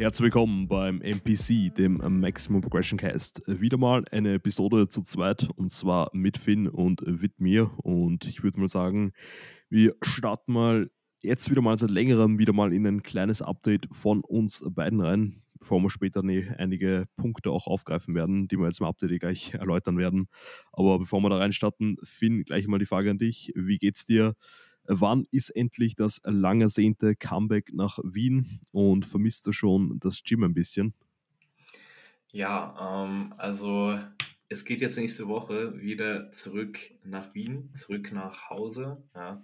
Herzlich willkommen beim MPC, dem Maximum Progression Cast. Wieder mal eine Episode zu zweit und zwar mit Finn und mit mir. Und ich würde mal sagen, wir starten mal jetzt wieder mal seit längerem wieder mal in ein kleines Update von uns beiden rein, bevor wir später einige Punkte auch aufgreifen werden, die wir jetzt im Update gleich erläutern werden. Aber bevor wir da reinstarten, Finn, gleich mal die Frage an dich. Wie geht's dir? Wann ist endlich das lang ersehnte Comeback nach Wien und vermisst du schon das Gym ein bisschen? Ja, ähm, also es geht jetzt nächste Woche wieder zurück nach Wien, zurück nach Hause. Ja.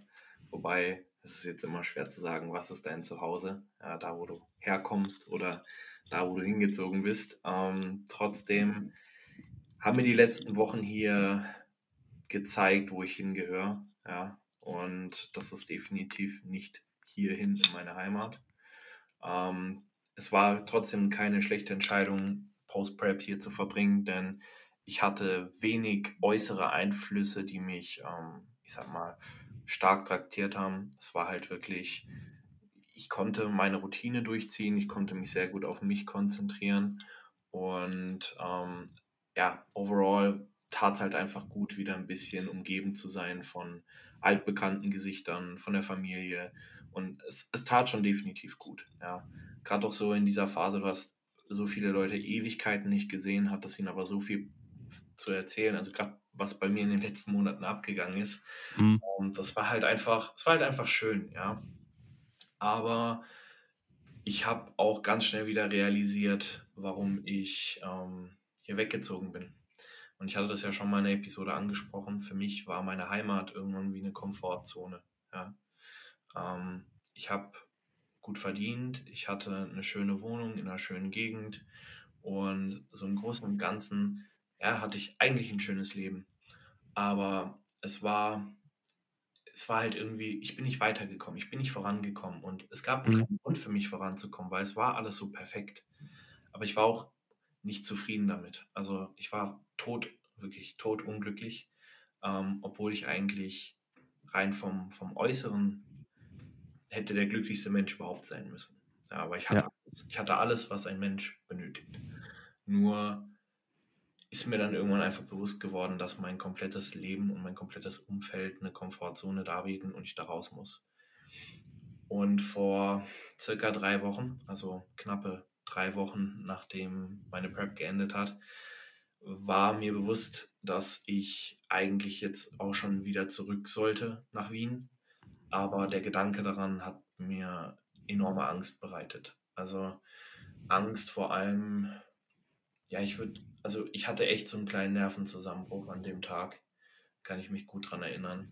Wobei es ist jetzt immer schwer zu sagen, was ist dein Zuhause, ja, da wo du herkommst oder da wo du hingezogen bist. Ähm, trotzdem haben mir die letzten Wochen hier gezeigt, wo ich hingehöre. Ja. Und das ist definitiv nicht hierhin in meine Heimat. Ähm, es war trotzdem keine schlechte Entscheidung, Post-Prep hier zu verbringen, denn ich hatte wenig äußere Einflüsse, die mich, ähm, ich sag mal, stark traktiert haben. Es war halt wirklich, ich konnte meine Routine durchziehen, ich konnte mich sehr gut auf mich konzentrieren und ähm, ja, overall tat es halt einfach gut, wieder ein bisschen umgeben zu sein von altbekannten Gesichtern, von der Familie. Und es, es tat schon definitiv gut. Ja. Gerade auch so in dieser Phase, du hast so viele Leute Ewigkeiten nicht gesehen, hat das ihnen aber so viel zu erzählen. Also gerade was bei mir in den letzten Monaten abgegangen ist. Mhm. Und das war halt einfach, es war halt einfach schön, ja. Aber ich habe auch ganz schnell wieder realisiert, warum ich ähm, hier weggezogen bin. Und ich hatte das ja schon mal in der Episode angesprochen. Für mich war meine Heimat irgendwann wie eine Komfortzone. Ja. Ähm, ich habe gut verdient, ich hatte eine schöne Wohnung in einer schönen Gegend und so im Großen und Ganzen ja, hatte ich eigentlich ein schönes Leben. Aber es war, es war halt irgendwie, ich bin nicht weitergekommen, ich bin nicht vorangekommen und es gab mhm. keinen Grund für mich voranzukommen, weil es war alles so perfekt. Aber ich war auch nicht zufrieden damit. Also ich war tot, wirklich tot unglücklich, ähm, obwohl ich eigentlich rein vom, vom Äußeren hätte der glücklichste Mensch überhaupt sein müssen. Ja, aber ich hatte, ja. alles, ich hatte alles, was ein Mensch benötigt. Nur ist mir dann irgendwann einfach bewusst geworden, dass mein komplettes Leben und mein komplettes Umfeld eine Komfortzone darbieten und ich da raus muss. Und vor circa drei Wochen, also knappe drei Wochen nachdem meine Prep geendet hat, war mir bewusst, dass ich eigentlich jetzt auch schon wieder zurück sollte nach Wien. Aber der Gedanke daran hat mir enorme Angst bereitet. Also Angst vor allem, ja, ich würde, also ich hatte echt so einen kleinen Nervenzusammenbruch an dem Tag, kann ich mich gut daran erinnern.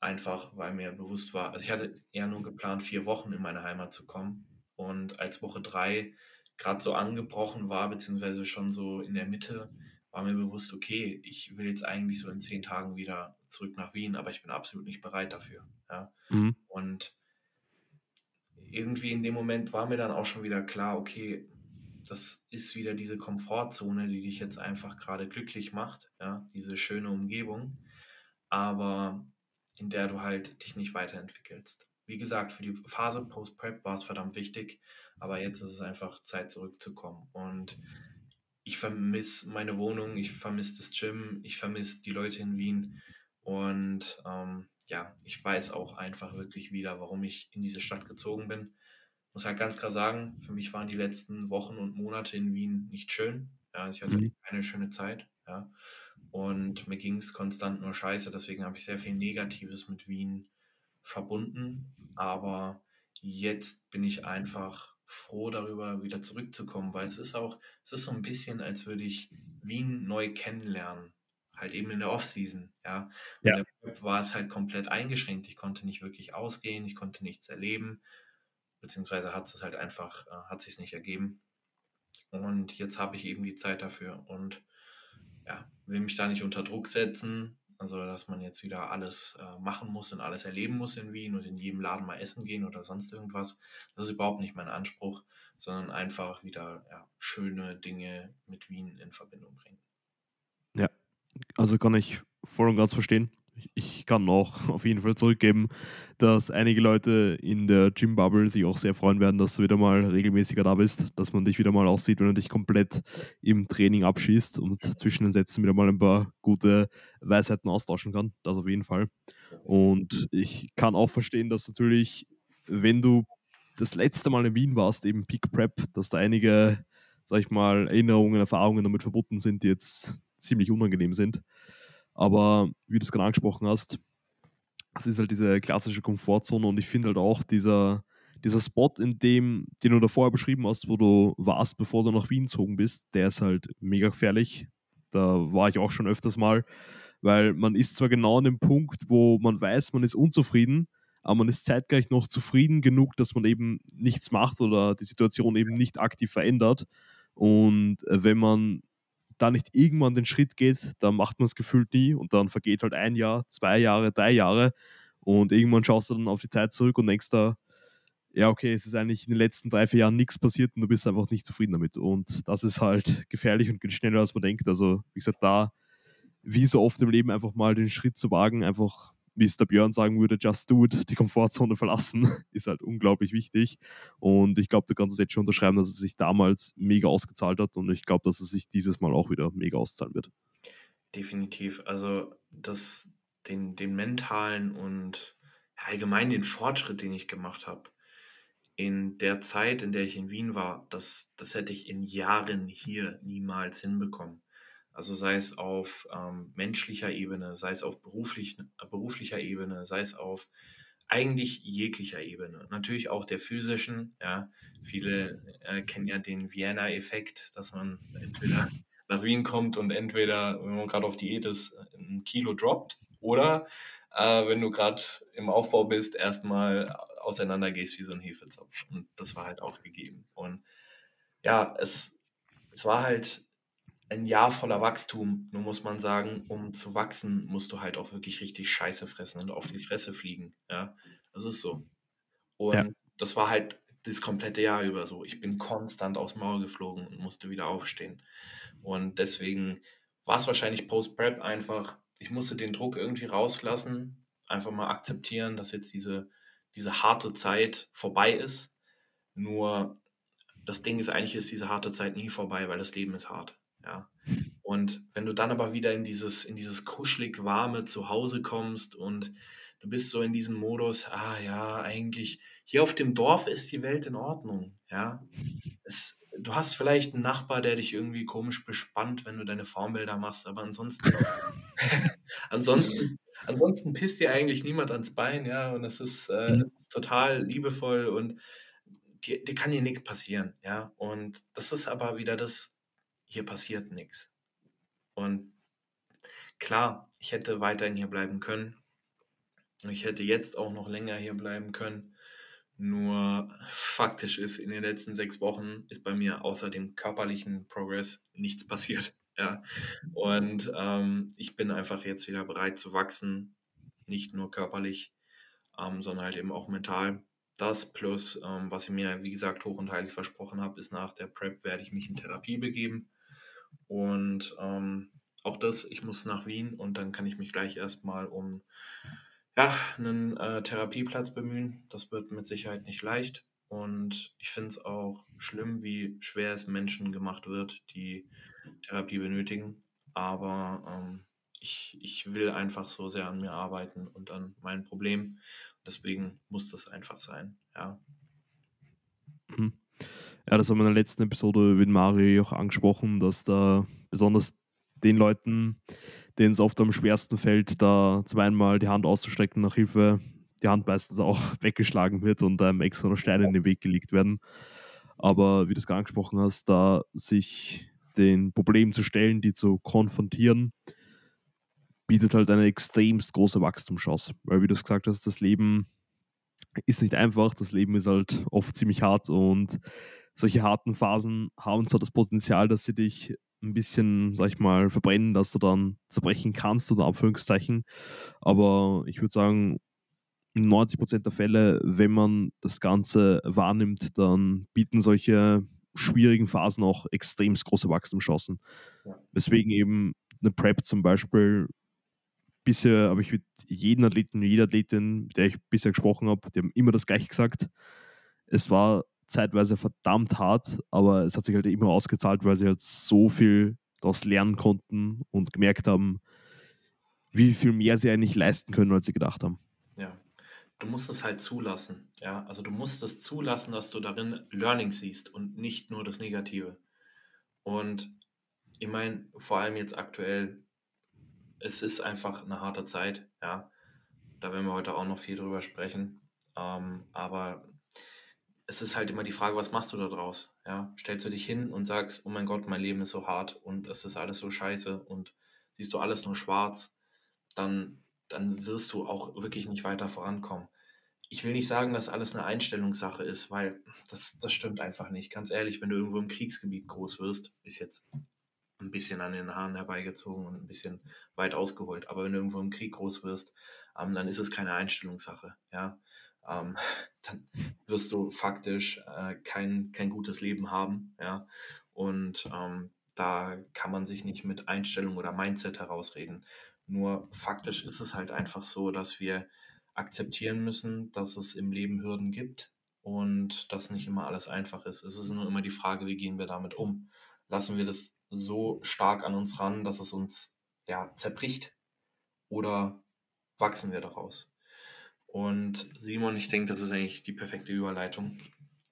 Einfach, weil mir bewusst war, also ich hatte eher nur geplant, vier Wochen in meine Heimat zu kommen. Und als Woche drei gerade so angebrochen war, beziehungsweise schon so in der Mitte, war mir bewusst, okay, ich will jetzt eigentlich so in zehn Tagen wieder zurück nach Wien, aber ich bin absolut nicht bereit dafür. Ja? Mhm. Und irgendwie in dem Moment war mir dann auch schon wieder klar, okay, das ist wieder diese Komfortzone, die dich jetzt einfach gerade glücklich macht, ja, diese schöne Umgebung, aber in der du halt dich nicht weiterentwickelst. Wie gesagt, für die Phase Post-Prep war es verdammt wichtig, aber jetzt ist es einfach Zeit zurückzukommen. Und ich vermisse meine Wohnung, ich vermisse das Gym, ich vermisse die Leute in Wien. Und ähm, ja, ich weiß auch einfach wirklich wieder, warum ich in diese Stadt gezogen bin. Muss halt ganz klar sagen, für mich waren die letzten Wochen und Monate in Wien nicht schön. Ja, ich hatte mhm. keine schöne Zeit. Ja. Und mir ging es konstant nur scheiße. Deswegen habe ich sehr viel Negatives mit Wien verbunden, aber jetzt bin ich einfach froh darüber, wieder zurückzukommen, weil es ist auch, es ist so ein bisschen, als würde ich Wien neu kennenlernen, halt eben in der Offseason, ja. ja. Der war es halt komplett eingeschränkt, ich konnte nicht wirklich ausgehen, ich konnte nichts erleben, beziehungsweise hat es halt einfach, äh, hat sich nicht ergeben. Und jetzt habe ich eben die Zeit dafür und ja, will mich da nicht unter Druck setzen, also, dass man jetzt wieder alles äh, machen muss und alles erleben muss in Wien und in jedem Laden mal essen gehen oder sonst irgendwas. Das ist überhaupt nicht mein Anspruch, sondern einfach wieder ja, schöne Dinge mit Wien in Verbindung bringen. Ja, also kann ich voll und ganz verstehen. Ich kann auch auf jeden Fall zurückgeben, dass einige Leute in der Gym-Bubble sich auch sehr freuen werden, dass du wieder mal regelmäßiger da bist, dass man dich wieder mal aussieht, wenn du dich komplett im Training abschießt und zwischen den Sätzen wieder mal ein paar gute Weisheiten austauschen kann. Das auf jeden Fall. Und ich kann auch verstehen, dass natürlich, wenn du das letzte Mal in Wien warst, eben Peak Prep, dass da einige, sag ich mal, Erinnerungen, Erfahrungen damit verbunden sind, die jetzt ziemlich unangenehm sind. Aber wie du es gerade angesprochen hast, es ist halt diese klassische Komfortzone und ich finde halt auch dieser, dieser Spot, in dem, den du da vorher beschrieben hast, wo du warst, bevor du nach Wien gezogen bist, der ist halt mega gefährlich. Da war ich auch schon öfters mal, weil man ist zwar genau an dem Punkt, wo man weiß, man ist unzufrieden, aber man ist zeitgleich noch zufrieden genug, dass man eben nichts macht oder die Situation eben nicht aktiv verändert. Und äh, wenn man da nicht irgendwann den Schritt geht, dann macht man es gefühlt nie und dann vergeht halt ein Jahr, zwei Jahre, drei Jahre und irgendwann schaust du dann auf die Zeit zurück und denkst da, ja, okay, es ist eigentlich in den letzten drei, vier Jahren nichts passiert und du bist einfach nicht zufrieden damit. Und das ist halt gefährlich und geht schneller, als man denkt. Also, wie gesagt, da, wie so oft im Leben, einfach mal den Schritt zu wagen, einfach wie es der Björn sagen würde, just do it, die Komfortzone verlassen, ist halt unglaublich wichtig. Und ich glaube, du kannst es jetzt schon unterschreiben, dass es sich damals mega ausgezahlt hat und ich glaube, dass es sich dieses Mal auch wieder mega auszahlen wird. Definitiv. Also das, den, den mentalen und allgemein den Fortschritt, den ich gemacht habe, in der Zeit, in der ich in Wien war, das, das hätte ich in Jahren hier niemals hinbekommen. Also sei es auf ähm, menschlicher Ebene, sei es auf beruflich, beruflicher Ebene, sei es auf eigentlich jeglicher Ebene. Natürlich auch der physischen. Ja, viele äh, kennen ja den Vienna-Effekt, dass man entweder nach Wien kommt und entweder, wenn man gerade auf Diät ist, ein Kilo droppt oder äh, wenn du gerade im Aufbau bist, erstmal auseinander gehst wie so ein Hefezopf. Und das war halt auch gegeben. Und ja, es, es war halt ein Jahr voller Wachstum. Nur muss man sagen, um zu wachsen, musst du halt auch wirklich richtig Scheiße fressen und auf die Fresse fliegen. Ja, das ist so. Und ja. das war halt das komplette Jahr über so. Ich bin konstant aus Maul geflogen und musste wieder aufstehen. Und deswegen war es wahrscheinlich Post-Prep einfach, ich musste den Druck irgendwie rauslassen, einfach mal akzeptieren, dass jetzt diese, diese harte Zeit vorbei ist. Nur das Ding ist eigentlich, ist diese harte Zeit nie vorbei, weil das Leben ist hart. Ja. Und wenn du dann aber wieder in dieses, in dieses kuschelig warme Zuhause kommst und du bist so in diesem Modus, ah ja, eigentlich, hier auf dem Dorf ist die Welt in Ordnung, ja. Es, du hast vielleicht einen Nachbar, der dich irgendwie komisch bespannt, wenn du deine Formbilder machst, aber ansonsten, ansonsten, ansonsten pisst dir eigentlich niemand ans Bein, ja, und es ist, äh, mhm. es ist total liebevoll und dir, dir kann hier nichts passieren, ja. Und das ist aber wieder das, hier passiert nichts. Und klar, ich hätte weiterhin hier bleiben können. Ich hätte jetzt auch noch länger hier bleiben können. Nur faktisch ist, in den letzten sechs Wochen ist bei mir außer dem körperlichen Progress nichts passiert. Ja. Und ähm, ich bin einfach jetzt wieder bereit zu wachsen, nicht nur körperlich, ähm, sondern halt eben auch mental. Das plus, ähm, was ich mir, wie gesagt, hoch und heilig versprochen habe, ist nach der Prep werde ich mich in Therapie begeben. Und ähm, auch das, ich muss nach Wien und dann kann ich mich gleich erstmal um ja, einen äh, Therapieplatz bemühen. Das wird mit Sicherheit nicht leicht. Und ich finde es auch schlimm, wie schwer es Menschen gemacht wird, die Therapie benötigen. Aber ähm, ich, ich will einfach so sehr an mir arbeiten und an meinem Problem. Deswegen muss das einfach sein. Ja. Mhm. Ja, das haben wir in der letzten Episode mit Mario auch angesprochen, dass da besonders den Leuten, denen es oft am schwersten fällt, da zum einen die Hand auszustrecken nach Hilfe, die Hand meistens auch weggeschlagen wird und einem extra Steine in den Weg gelegt werden. Aber wie du es gerade angesprochen hast, da sich den Problemen zu stellen, die zu konfrontieren, bietet halt eine extremst große Wachstumschance. Weil, wie du es gesagt hast, das Leben ist nicht einfach, das Leben ist halt oft ziemlich hart und solche harten Phasen haben zwar das Potenzial, dass sie dich ein bisschen, sag ich mal, verbrennen, dass du dann zerbrechen kannst, unter Anführungszeichen. Aber ich würde sagen, in 90% der Fälle, wenn man das Ganze wahrnimmt, dann bieten solche schwierigen Phasen auch extrem große Wachstumschancen. Ja. Weswegen eben eine Prep zum Beispiel bisher habe ich mit jedem Athleten, jeder Athletin, mit der ich bisher gesprochen habe, die haben immer das gleiche gesagt. Es war zeitweise verdammt hart, aber es hat sich halt immer ausgezahlt, weil sie halt so viel daraus lernen konnten und gemerkt haben, wie viel mehr sie eigentlich leisten können, als sie gedacht haben. Ja, du musst es halt zulassen. Ja, also du musst es zulassen, dass du darin Learning siehst und nicht nur das Negative. Und ich meine, vor allem jetzt aktuell, es ist einfach eine harte Zeit. Ja, da werden wir heute auch noch viel drüber sprechen. Ähm, aber es ist halt immer die Frage, was machst du da draus? Ja, stellst du dich hin und sagst, oh mein Gott, mein Leben ist so hart und es ist alles so scheiße und siehst du alles nur schwarz, dann, dann wirst du auch wirklich nicht weiter vorankommen. Ich will nicht sagen, dass alles eine Einstellungssache ist, weil das, das stimmt einfach nicht. Ganz ehrlich, wenn du irgendwo im Kriegsgebiet groß wirst, ist jetzt ein bisschen an den Haaren herbeigezogen und ein bisschen weit ausgeholt. Aber wenn du irgendwo im Krieg groß wirst, ähm, dann ist es keine Einstellungssache. Ja? ähm, dann wirst du faktisch äh, kein, kein gutes Leben haben. Ja? Und ähm, da kann man sich nicht mit Einstellung oder Mindset herausreden. Nur faktisch ist es halt einfach so, dass wir akzeptieren müssen, dass es im Leben Hürden gibt und dass nicht immer alles einfach ist. Es ist nur immer die Frage, wie gehen wir damit um? Lassen wir das so stark an uns ran, dass es uns ja, zerbricht oder wachsen wir daraus? Und Simon, ich denke, das ist eigentlich die perfekte Überleitung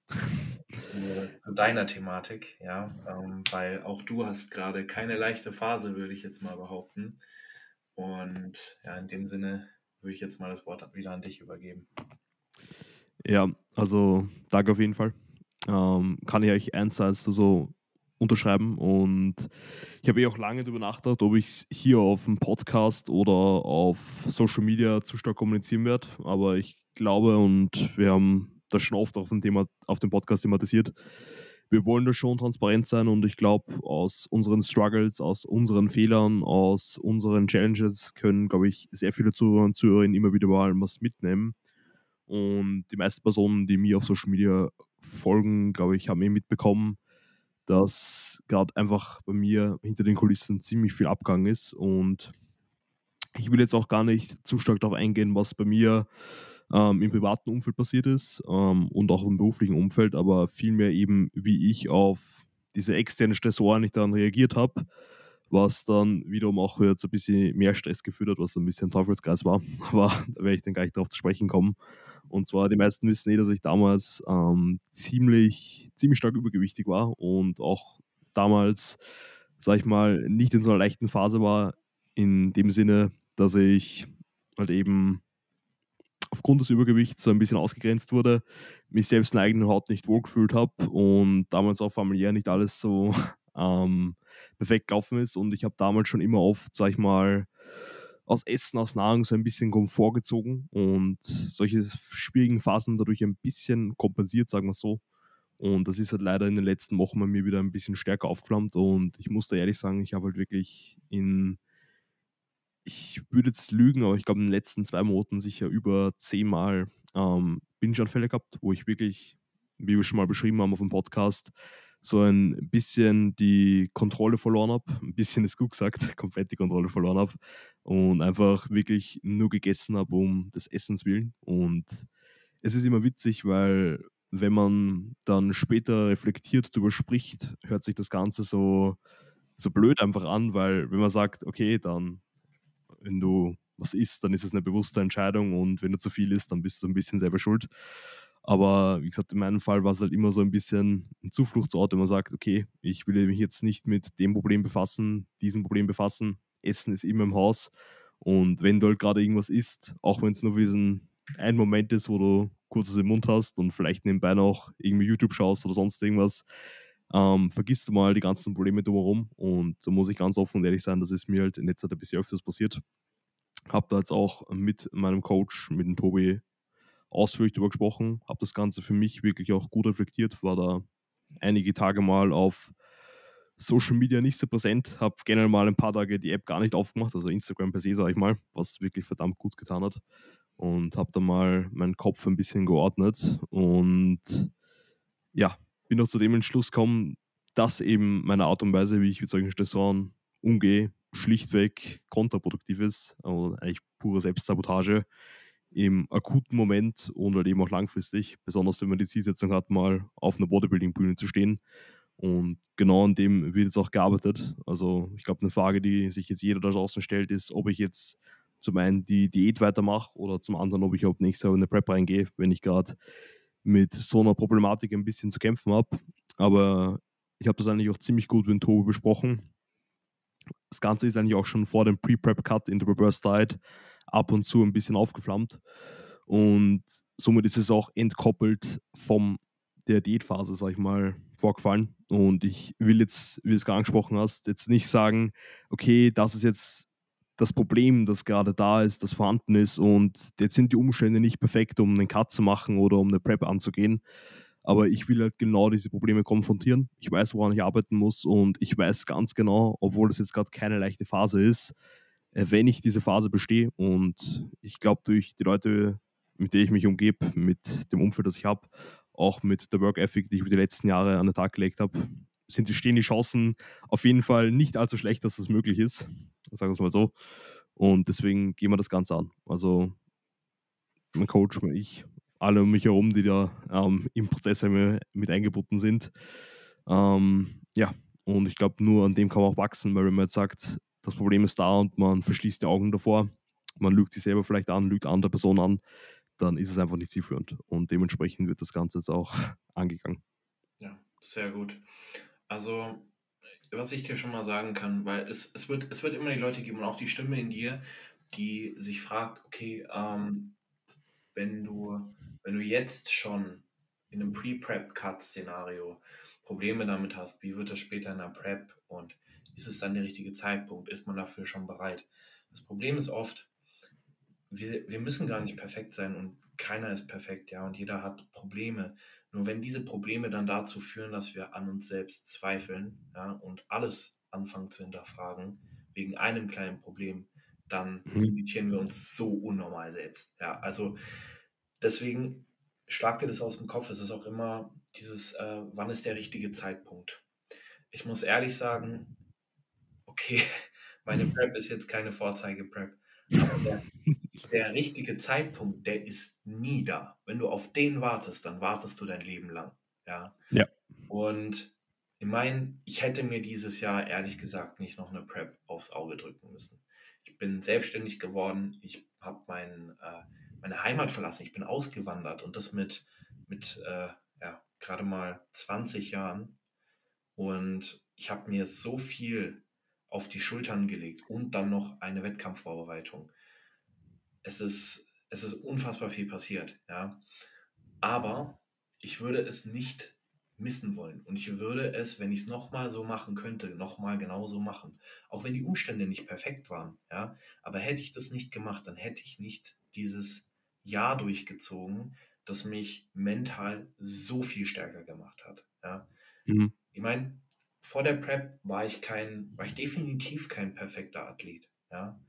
zu, deiner Thematik, ja, ähm, weil auch du hast gerade keine leichte Phase, würde ich jetzt mal behaupten. Und ja, in dem Sinne würde ich jetzt mal das Wort wieder an dich übergeben. Ja, also danke auf jeden Fall. Ähm, kann ich euch eins als so unterschreiben. Und ich habe eh auch lange darüber nachgedacht, ob ich es hier auf dem Podcast oder auf Social Media zu stark kommunizieren werde. Aber ich glaube, und wir haben das schon oft auf dem, Thema, auf dem Podcast thematisiert, wir wollen da schon transparent sein und ich glaube, aus unseren Struggles, aus unseren Fehlern, aus unseren Challenges können, glaube ich, sehr viele Zuhörer und Zuhörerinnen immer wieder mal was mitnehmen. Und die meisten Personen, die mir auf Social Media folgen, glaube ich, haben eh mitbekommen, dass gerade einfach bei mir hinter den Kulissen ziemlich viel Abgang ist. Und ich will jetzt auch gar nicht zu stark darauf eingehen, was bei mir ähm, im privaten Umfeld passiert ist ähm, und auch im beruflichen Umfeld, aber vielmehr eben, wie ich auf diese externen Stressoren nicht dann reagiert habe, was dann wiederum auch jetzt ein bisschen mehr Stress geführt hat, was ein bisschen Teufelskreis war. Aber da werde ich dann gleich darauf zu sprechen kommen. Und zwar, die meisten wissen eh, dass ich damals ähm, ziemlich, ziemlich stark übergewichtig war und auch damals, sag ich mal, nicht in so einer leichten Phase war, in dem Sinne, dass ich halt eben aufgrund des Übergewichts so ein bisschen ausgegrenzt wurde, mich selbst in der eigenen Haut nicht wohlgefühlt habe und damals auch familiär nicht alles so ähm, perfekt gelaufen ist. Und ich habe damals schon immer oft, sag ich mal, aus Essen, aus Nahrung so ein bisschen Komfort gezogen und solche schwierigen Phasen dadurch ein bisschen kompensiert, sagen wir so. Und das ist halt leider in den letzten Wochen bei mir wieder ein bisschen stärker aufgeflammt und ich muss da ehrlich sagen, ich habe halt wirklich in, ich würde jetzt lügen, aber ich glaube in den letzten zwei Monaten sicher über zehnmal ähm, Binge-Anfälle gehabt, wo ich wirklich, wie wir schon mal beschrieben haben auf dem Podcast, so ein bisschen die Kontrolle verloren habe. Ein bisschen ist gut gesagt, komplett die Kontrolle verloren habe. Und einfach wirklich nur gegessen habe um des Essens willen. Und es ist immer witzig, weil wenn man dann später reflektiert darüber spricht, hört sich das Ganze so, so blöd einfach an, weil wenn man sagt, okay, dann, wenn du was isst, dann ist es eine bewusste Entscheidung und wenn du zu viel isst, dann bist du ein bisschen selber schuld. Aber wie gesagt, in meinem Fall war es halt immer so ein bisschen ein Zufluchtsort, wenn man sagt, okay, ich will mich jetzt nicht mit dem Problem befassen, diesem Problem befassen. Essen ist immer im Haus. Und wenn du halt gerade irgendwas isst, auch wenn es nur für diesen einen Moment ist, wo du kurzes im Mund hast und vielleicht nebenbei noch irgendwie YouTube schaust oder sonst irgendwas, ähm, vergisst du mal die ganzen Probleme drumherum. Und da muss ich ganz offen und ehrlich sein, das ist mir halt in letzter Zeit ein bisschen öfters passiert. Habe da jetzt auch mit meinem Coach, mit dem Tobi, ausführlich darüber gesprochen, habe das Ganze für mich wirklich auch gut reflektiert, war da einige Tage mal auf Social Media nicht so präsent, habe generell mal ein paar Tage die App gar nicht aufgemacht, also Instagram per se, sage ich mal, was wirklich verdammt gut getan hat. Und habe dann mal meinen Kopf ein bisschen geordnet und ja, bin auch zu dem Entschluss gekommen, dass eben meine Art und Weise, wie ich mit solchen Stressoren umgehe, schlichtweg kontraproduktiv ist und eigentlich pure Selbstsabotage im akuten Moment und halt eben auch langfristig, besonders wenn man die Zielsetzung hat, mal auf einer Bodybuilding-Bühne zu stehen. Und genau an dem wird jetzt auch gearbeitet. Also ich glaube, eine Frage, die sich jetzt jeder da draußen stellt, ist, ob ich jetzt zum einen die Diät weitermache oder zum anderen, ob ich ab nächstes Jahr in eine Prep reingehe, wenn ich gerade mit so einer Problematik ein bisschen zu kämpfen habe. Aber ich habe das eigentlich auch ziemlich gut mit Tobi besprochen. Das Ganze ist eigentlich auch schon vor dem Pre-Prep-Cut in der Reverse Diet ab und zu ein bisschen aufgeflammt. Und somit ist es auch entkoppelt vom der Diätphase, sag ich mal, vorgefallen. Und ich will jetzt, wie du es gerade angesprochen hast, jetzt nicht sagen, okay, das ist jetzt das Problem, das gerade da ist, das vorhanden ist und jetzt sind die Umstände nicht perfekt, um einen Cut zu machen oder um eine Prep anzugehen. Aber ich will halt genau diese Probleme konfrontieren. Ich weiß, woran ich arbeiten muss und ich weiß ganz genau, obwohl das jetzt gerade keine leichte Phase ist, wenn ich diese Phase bestehe und ich glaube, durch die Leute, mit denen ich mich umgebe, mit dem Umfeld, das ich habe, auch mit der Work Ethic, die ich über die letzten Jahre an den Tag gelegt habe, sind die, stehen die Chancen auf jeden Fall nicht allzu schlecht, dass das möglich ist. Sagen wir es mal so. Und deswegen gehen wir das Ganze an. Also mein Coach, ich, alle um mich herum, die da ähm, im Prozess mit eingebunden sind. Ähm, ja, und ich glaube, nur an dem kann man auch wachsen, weil wenn man jetzt sagt, das Problem ist da und man verschließt die Augen davor, man lügt sich selber vielleicht an, lügt andere Personen an, dann ist es einfach nicht zielführend. Und dementsprechend wird das Ganze jetzt auch angegangen. Ja, sehr gut. Also, was ich dir schon mal sagen kann, weil es, es, wird, es wird immer die Leute geben und auch die Stimme in dir, die sich fragt, okay, ähm, wenn, du, wenn du jetzt schon in einem Pre-Prep-Cut-Szenario Probleme damit hast, wie wird das später in der Prep und ist es dann der richtige Zeitpunkt? Ist man dafür schon bereit? Das Problem ist oft, wir, wir müssen gar nicht perfekt sein und keiner ist perfekt, ja, und jeder hat Probleme. Nur wenn diese Probleme dann dazu führen, dass wir an uns selbst zweifeln, ja, und alles anfangen zu hinterfragen, wegen einem kleinen Problem, dann mhm. limitieren wir uns so unnormal selbst. Ja, also deswegen schlag dir das aus dem Kopf. Es ist auch immer dieses, äh, wann ist der richtige Zeitpunkt? Ich muss ehrlich sagen, okay, meine Prep ist jetzt keine Vorzeige-Prep, aber der, der richtige Zeitpunkt, der ist nie da. Wenn du auf den wartest, dann wartest du dein Leben lang. Ja. ja. Und ich meine, ich hätte mir dieses Jahr ehrlich gesagt nicht noch eine Prep aufs Auge drücken müssen. Ich bin selbstständig geworden, ich habe mein, äh, meine Heimat verlassen, ich bin ausgewandert und das mit, mit äh, ja, gerade mal 20 Jahren. Und ich habe mir so viel auf die Schultern gelegt und dann noch eine Wettkampfvorbereitung es ist, es ist unfassbar viel passiert, ja. Aber ich würde es nicht missen wollen. Und ich würde es, wenn ich es nochmal so machen könnte, nochmal genauso machen. Auch wenn die Umstände nicht perfekt waren, ja. Aber hätte ich das nicht gemacht, dann hätte ich nicht dieses Jahr durchgezogen, das mich mental so viel stärker gemacht hat, ja. Mhm. Ich meine, vor der Prep war ich kein, war ich definitiv kein perfekter Athlet, ja.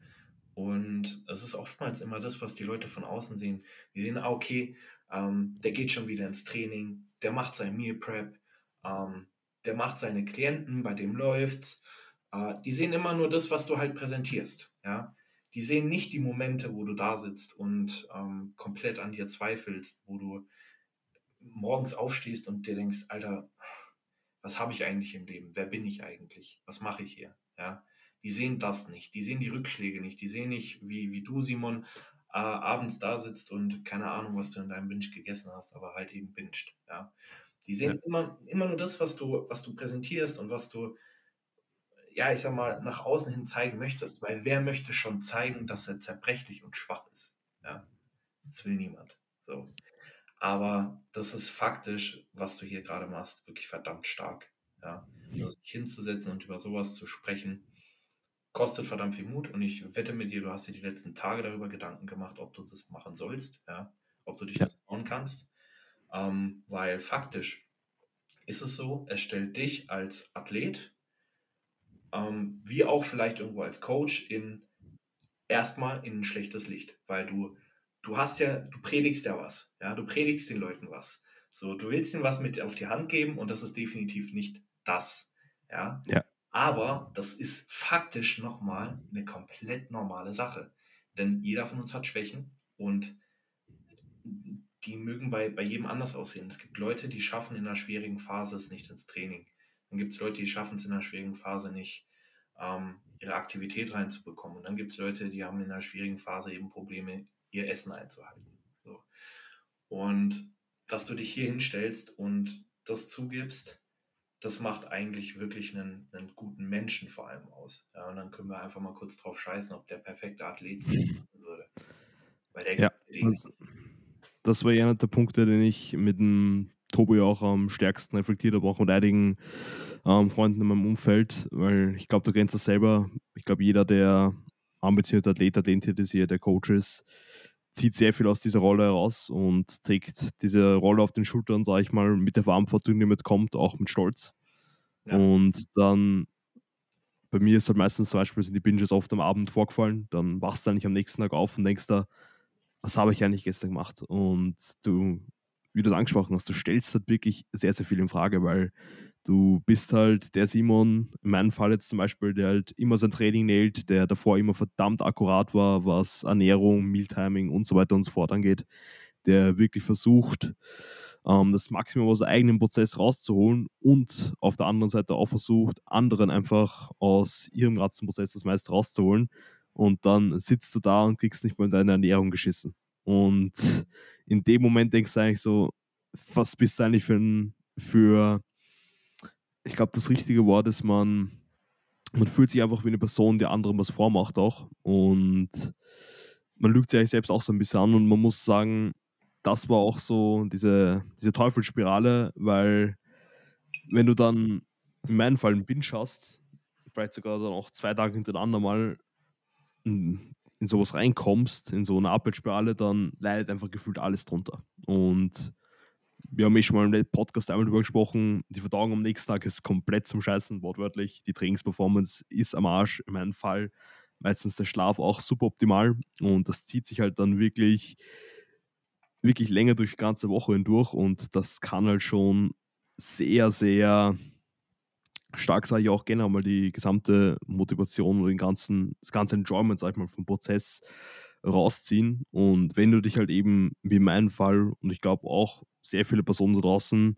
Und es ist oftmals immer das, was die Leute von außen sehen. Die sehen, ah, okay, ähm, der geht schon wieder ins Training, der macht sein Meal Prep, ähm, der macht seine Klienten, bei dem läuft's. Äh, die sehen immer nur das, was du halt präsentierst. Ja? Die sehen nicht die Momente, wo du da sitzt und ähm, komplett an dir zweifelst, wo du morgens aufstehst und dir denkst, Alter, was habe ich eigentlich im Leben? Wer bin ich eigentlich? Was mache ich hier? Ja? die sehen das nicht, die sehen die Rückschläge nicht, die sehen nicht, wie, wie du, Simon, äh, abends da sitzt und keine Ahnung, was du in deinem Binge gegessen hast, aber halt eben binscht. Ja. Die sehen ja. immer, immer nur das, was du, was du präsentierst und was du, ja, ich sag mal, nach außen hin zeigen möchtest, weil wer möchte schon zeigen, dass er zerbrechlich und schwach ist? Ja. Das will niemand. So. Aber das ist faktisch, was du hier gerade machst, wirklich verdammt stark. Ja. Also sich hinzusetzen und über sowas zu sprechen, kostet verdammt viel Mut und ich wette mit dir, du hast dir die letzten Tage darüber Gedanken gemacht, ob du das machen sollst, ja, ob du dich ja. das trauen kannst, ähm, weil faktisch ist es so, es stellt dich als Athlet, ähm, wie auch vielleicht irgendwo als Coach in erstmal in ein schlechtes Licht, weil du du hast ja, du predigst ja was, ja, du predigst den Leuten was. So, du willst ihnen was mit auf die Hand geben und das ist definitiv nicht das, ja. Ja. Aber das ist faktisch nochmal eine komplett normale Sache. Denn jeder von uns hat Schwächen und die mögen bei, bei jedem anders aussehen. Es gibt Leute, die schaffen in einer schwierigen Phase es nicht ins Training. Dann gibt es Leute, die schaffen es in einer schwierigen Phase nicht, ähm, ihre Aktivität reinzubekommen. Und dann gibt es Leute, die haben in einer schwierigen Phase eben Probleme, ihr Essen einzuhalten. So. Und dass du dich hier hinstellst und das zugibst, das macht eigentlich wirklich einen, einen guten Menschen vor allem aus. Ja, und dann können wir einfach mal kurz drauf scheißen, ob der perfekte Athlet sein würde. Weil der existiert ja, das, das war einer der Punkte, den ich mit dem Tobi auch am stärksten reflektiert habe, auch mit einigen ähm, Freunden in meinem Umfeld, weil ich glaube, du kennst das selber. Ich glaube, jeder, der ambitionierte Athlet, Athletin ist, der Coach ist, zieht sehr viel aus dieser Rolle heraus und trägt diese Rolle auf den Schultern, sage ich mal, mit der Verantwortung, die mitkommt, auch mit Stolz. Ja. Und dann, bei mir ist halt meistens zum Beispiel, sind die Binges oft am Abend vorgefallen, dann wachst du eigentlich am nächsten Tag auf und denkst da, was habe ich eigentlich gestern gemacht? Und du, wie du es angesprochen hast, du stellst halt wirklich sehr, sehr viel in Frage, weil du bist halt der Simon, in meinem Fall jetzt zum Beispiel, der halt immer sein Training näht, der davor immer verdammt akkurat war, was Ernährung, Mealtiming und so weiter und so fort angeht, der wirklich versucht, ähm, das Maximum aus eigenen Prozess rauszuholen und auf der anderen Seite auch versucht, anderen einfach aus ihrem Ratzenprozess das meiste rauszuholen. Und dann sitzt du da und kriegst nicht mal deine Ernährung geschissen. Und in dem Moment denkst du eigentlich so, was bist du eigentlich für ein, für ich glaube, das richtige Wort ist, man, man fühlt sich einfach wie eine Person, die anderen was vormacht auch. Und man lügt sich selbst auch so ein bisschen an und man muss sagen, das war auch so diese, diese Teufelsspirale, weil wenn du dann in meinem Fall einen Binge hast, vielleicht sogar dann auch zwei Tage hintereinander mal in, in sowas reinkommst, in so eine Abwärtsspirale, dann leidet einfach gefühlt alles drunter. Und wir haben eh schon mal im Podcast einmal darüber gesprochen, die Verdauung am nächsten Tag ist komplett zum Scheißen, wortwörtlich. Die Trainingsperformance ist am Arsch, in meinem Fall. Meistens der Schlaf auch super optimal und das zieht sich halt dann wirklich, wirklich länger durch die ganze Woche hindurch und das kann halt schon sehr, sehr stark, sage ich auch gerne mal, die gesamte Motivation oder den ganzen, das ganze Enjoyment, sag ich mal, vom Prozess rausziehen. Und wenn du dich halt eben, wie in meinem Fall, und ich glaube auch sehr viele Personen da draußen,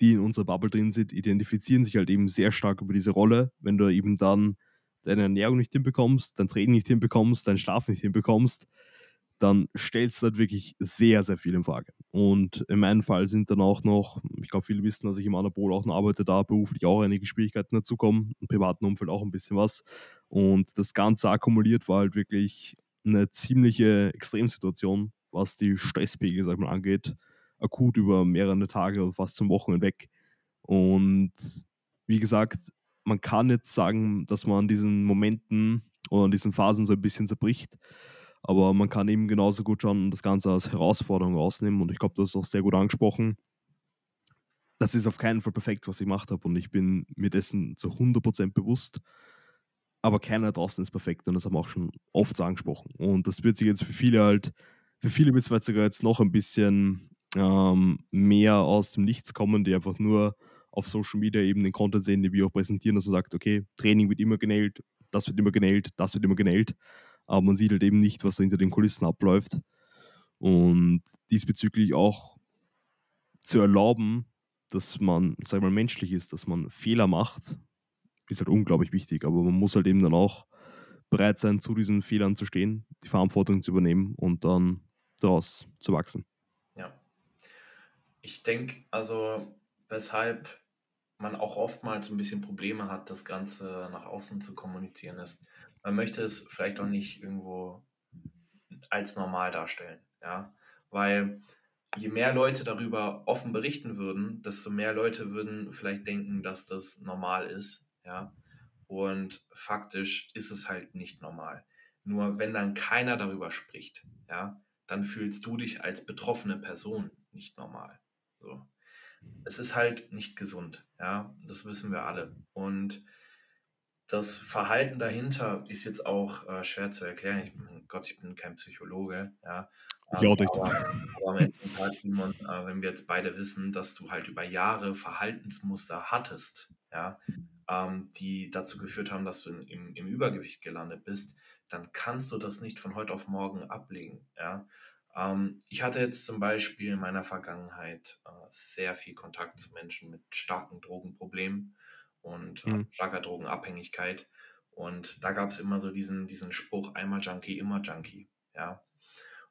die in unserer Bubble drin sind, identifizieren sich halt eben sehr stark über diese Rolle. Wenn du eben dann deine Ernährung nicht hinbekommst, dein Training nicht hinbekommst, deinen Schlaf nicht hinbekommst, dann stellst du halt wirklich sehr, sehr viel in Frage. Und in meinem Fall sind dann auch noch, ich glaube, viele wissen, dass ich im Anabol auch noch arbeite, da beruflich auch einige Schwierigkeiten dazukommen, im privaten Umfeld auch ein bisschen was. Und das Ganze akkumuliert war halt wirklich eine ziemliche Extremsituation, was die Stresspegel, sag mal, angeht, akut über mehrere Tage und fast zum Wochen hinweg. Und wie gesagt, man kann jetzt sagen, dass man an diesen Momenten oder an diesen Phasen so ein bisschen zerbricht, aber man kann eben genauso gut schon das Ganze als Herausforderung rausnehmen. Und ich glaube, das ist auch sehr gut angesprochen. Das ist auf keinen Fall perfekt, was ich gemacht habe. Und ich bin mir dessen zu 100% bewusst aber keiner draußen ist perfekt und das haben wir auch schon oft so angesprochen. Und das wird sich jetzt für viele halt, für viele wird es sogar jetzt noch ein bisschen ähm, mehr aus dem Nichts kommen, die einfach nur auf Social Media eben den Content sehen, den wir auch präsentieren, dass man sagt, okay, Training wird immer genäht, das wird immer genäht, das wird immer genäht, aber man sieht halt eben nicht, was so hinter den Kulissen abläuft. Und diesbezüglich auch zu erlauben, dass man, sag mal, menschlich ist, dass man Fehler macht, ist halt unglaublich wichtig. Aber man muss halt eben dann auch bereit sein, zu diesen Fehlern zu stehen, die Verantwortung zu übernehmen und dann daraus zu wachsen. Ja. Ich denke, also weshalb man auch oftmals ein bisschen Probleme hat, das Ganze nach außen zu kommunizieren, ist, man möchte es vielleicht auch nicht irgendwo als normal darstellen. Ja, weil je mehr Leute darüber offen berichten würden, desto mehr Leute würden vielleicht denken, dass das normal ist ja. Und faktisch ist es halt nicht normal. Nur wenn dann keiner darüber spricht, ja, dann fühlst du dich als betroffene Person nicht normal. So. Es ist halt nicht gesund, ja, das wissen wir alle. Und das Verhalten dahinter ist jetzt auch äh, schwer zu erklären. Ich mein Gott, ich bin kein Psychologe, ja. Ich auch nicht. Aber, aber am Tag, Simon, äh, wenn wir jetzt beide wissen, dass du halt über Jahre Verhaltensmuster hattest, ja, ähm, die dazu geführt haben, dass du im, im Übergewicht gelandet bist, dann kannst du das nicht von heute auf morgen ablegen. Ja? Ähm, ich hatte jetzt zum Beispiel in meiner Vergangenheit äh, sehr viel Kontakt zu Menschen mit starken Drogenproblemen und äh, Mhm. starker Drogenabhängigkeit. Und da gab es immer so diesen, diesen Spruch, einmal Junkie, immer Junkie. Ja.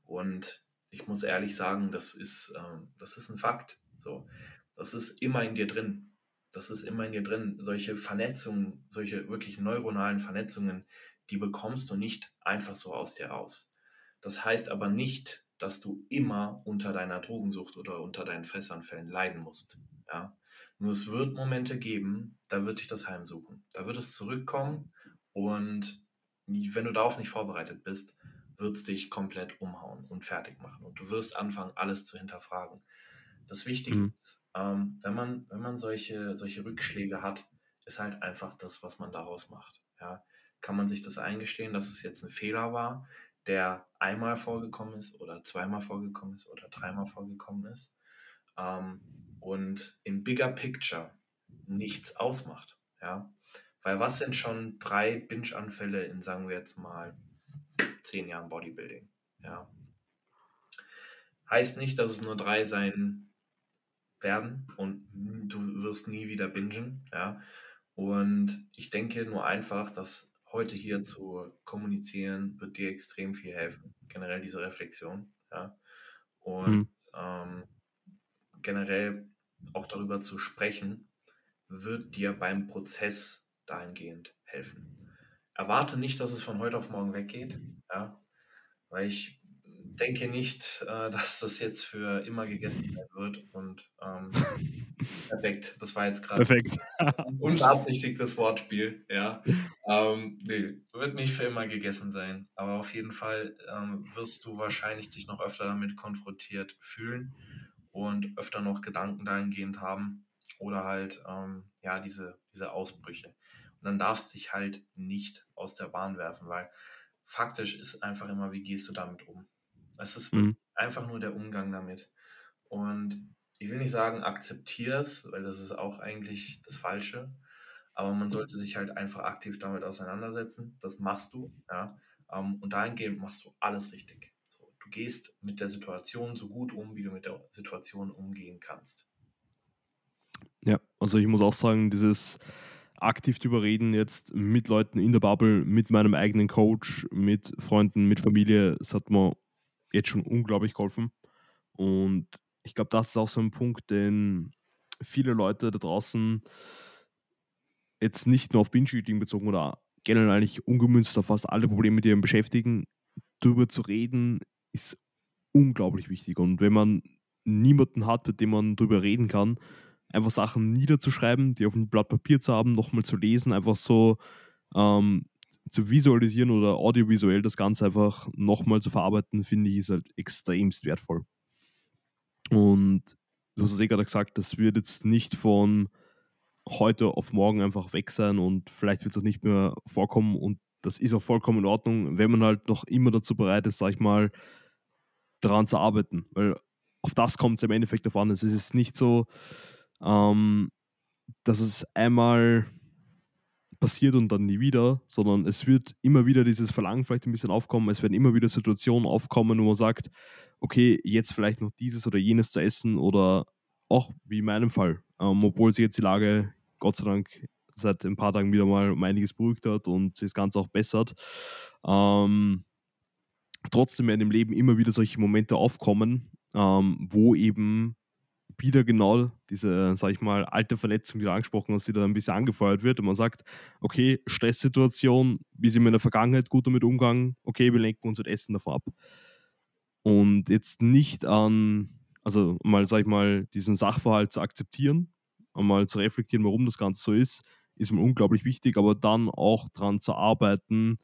Und ich muss ehrlich sagen, das ist, ähm, das ist ein Fakt. So, das ist immer in dir drin. Das ist immer in dir drin. Solche Vernetzungen, solche wirklich neuronalen Vernetzungen, die bekommst du nicht einfach so aus dir raus. Das heißt aber nicht, dass du immer unter deiner Drogensucht oder unter deinen Fressanfällen leiden musst. Ja? Nur es wird Momente geben, da wird dich das heimsuchen. Da wird es zurückkommen und wenn du darauf nicht vorbereitet bist, wird es dich komplett umhauen und fertig machen. Und du wirst anfangen, alles zu hinterfragen. Das Wichtige Mhm. ist, ähm, wenn man, wenn man solche, solche Rückschläge hat, ist halt einfach das, was man daraus macht. Ja? Kann man sich das eingestehen, dass es jetzt ein Fehler war, der einmal vorgekommen ist oder zweimal vorgekommen ist oder dreimal vorgekommen ist ähm, und im Bigger Picture nichts ausmacht. Ja? Weil was sind schon drei Binge-Anfälle in, sagen wir jetzt mal, zehn Jahren Bodybuilding? Ja? Heißt nicht, dass es nur drei sein werden und du wirst nie wieder bingen. Ja? Und ich denke nur einfach, dass heute hier zu kommunizieren, wird dir extrem viel helfen. Generell diese Reflexion. Ja? Und Mhm. ähm, generell auch darüber zu sprechen, wird dir beim Prozess dahingehend helfen. Erwarte nicht, dass es von heute auf morgen weggeht, ja? weil ich denke nicht, äh, dass das jetzt für immer gegessen sein wird. Und ähm, perfekt, das war jetzt gerade Perfekt. ein unbeabsichtigtes Wortspiel, ja. Ähm, nee, wird nicht für immer gegessen sein. Aber auf jeden Fall ähm, wirst du wahrscheinlich dich noch öfter damit konfrontiert fühlen und öfter noch Gedanken dahingehend haben oder halt ähm, ja diese, diese Ausbrüche. Und dann darfst du dich halt nicht aus der Bahn werfen, weil faktisch ist einfach immer, wie gehst du damit um? Es ist Mhm. einfach nur der Umgang damit. Und ich will nicht sagen, akzeptiere es, weil das ist auch eigentlich das Falsche. Aber man sollte sich halt einfach aktiv damit auseinandersetzen. Das machst du, ja. Ähm, und dahingehend machst du alles richtig. So, du gehst mit der Situation so gut um, wie du mit der Situation umgehen kannst. Ja, also ich muss auch sagen, dieses aktiv drüber reden jetzt mit Leuten in der Bubble, mit meinem eigenen Coach, mit Freunden, mit Familie, das hat mir jetzt schon unglaublich geholfen. Und ich glaube, das ist auch so ein Punkt, den viele Leute da draußen jetzt nicht nur auf Binge-Eating bezogen oder generell eigentlich ungemünzt auf fast alle Probleme, die einen beschäftigen, darüber zu reden, ist unglaublich wichtig. Und wenn man niemanden hat, mit dem man darüber reden kann, einfach Sachen niederzuschreiben, die auf einem Blatt Papier zu haben, nochmal zu lesen, einfach so ähm, zu visualisieren oder audiovisuell das Ganze einfach nochmal zu verarbeiten, finde ich, ist halt extremst wertvoll. Und du hast es eh gerade gesagt, das wird jetzt nicht von heute auf morgen einfach weg sein und vielleicht wird es auch nicht mehr vorkommen und das ist auch vollkommen in Ordnung, wenn man halt noch immer dazu bereit ist, sag ich mal, daran zu arbeiten, weil auf das kommt es im Endeffekt davon. Es ist nicht so, ähm, dass es einmal passiert und dann nie wieder, sondern es wird immer wieder dieses Verlangen vielleicht ein bisschen aufkommen. Es werden immer wieder Situationen aufkommen, wo man sagt, okay, jetzt vielleicht noch dieses oder jenes zu essen oder auch wie in meinem Fall, ähm, obwohl sich jetzt die Lage Gott sei Dank seit ein paar Tagen wieder mal um einiges beruhigt hat und sich das Ganze auch bessert. Ähm, trotzdem werden im Leben immer wieder solche Momente aufkommen, ähm, wo eben wieder genau diese, sag ich mal, alte Verletzung, die du angesprochen hast, wieder ein bisschen angefeuert wird und man sagt, okay, Stresssituation, wie sind wir in der Vergangenheit gut damit umgegangen, okay, wir lenken uns mit Essen davon ab. Und jetzt nicht an, also mal, sag ich mal, diesen Sachverhalt zu akzeptieren, einmal zu reflektieren, warum das Ganze so ist, ist mir unglaublich wichtig, aber dann auch daran zu arbeiten,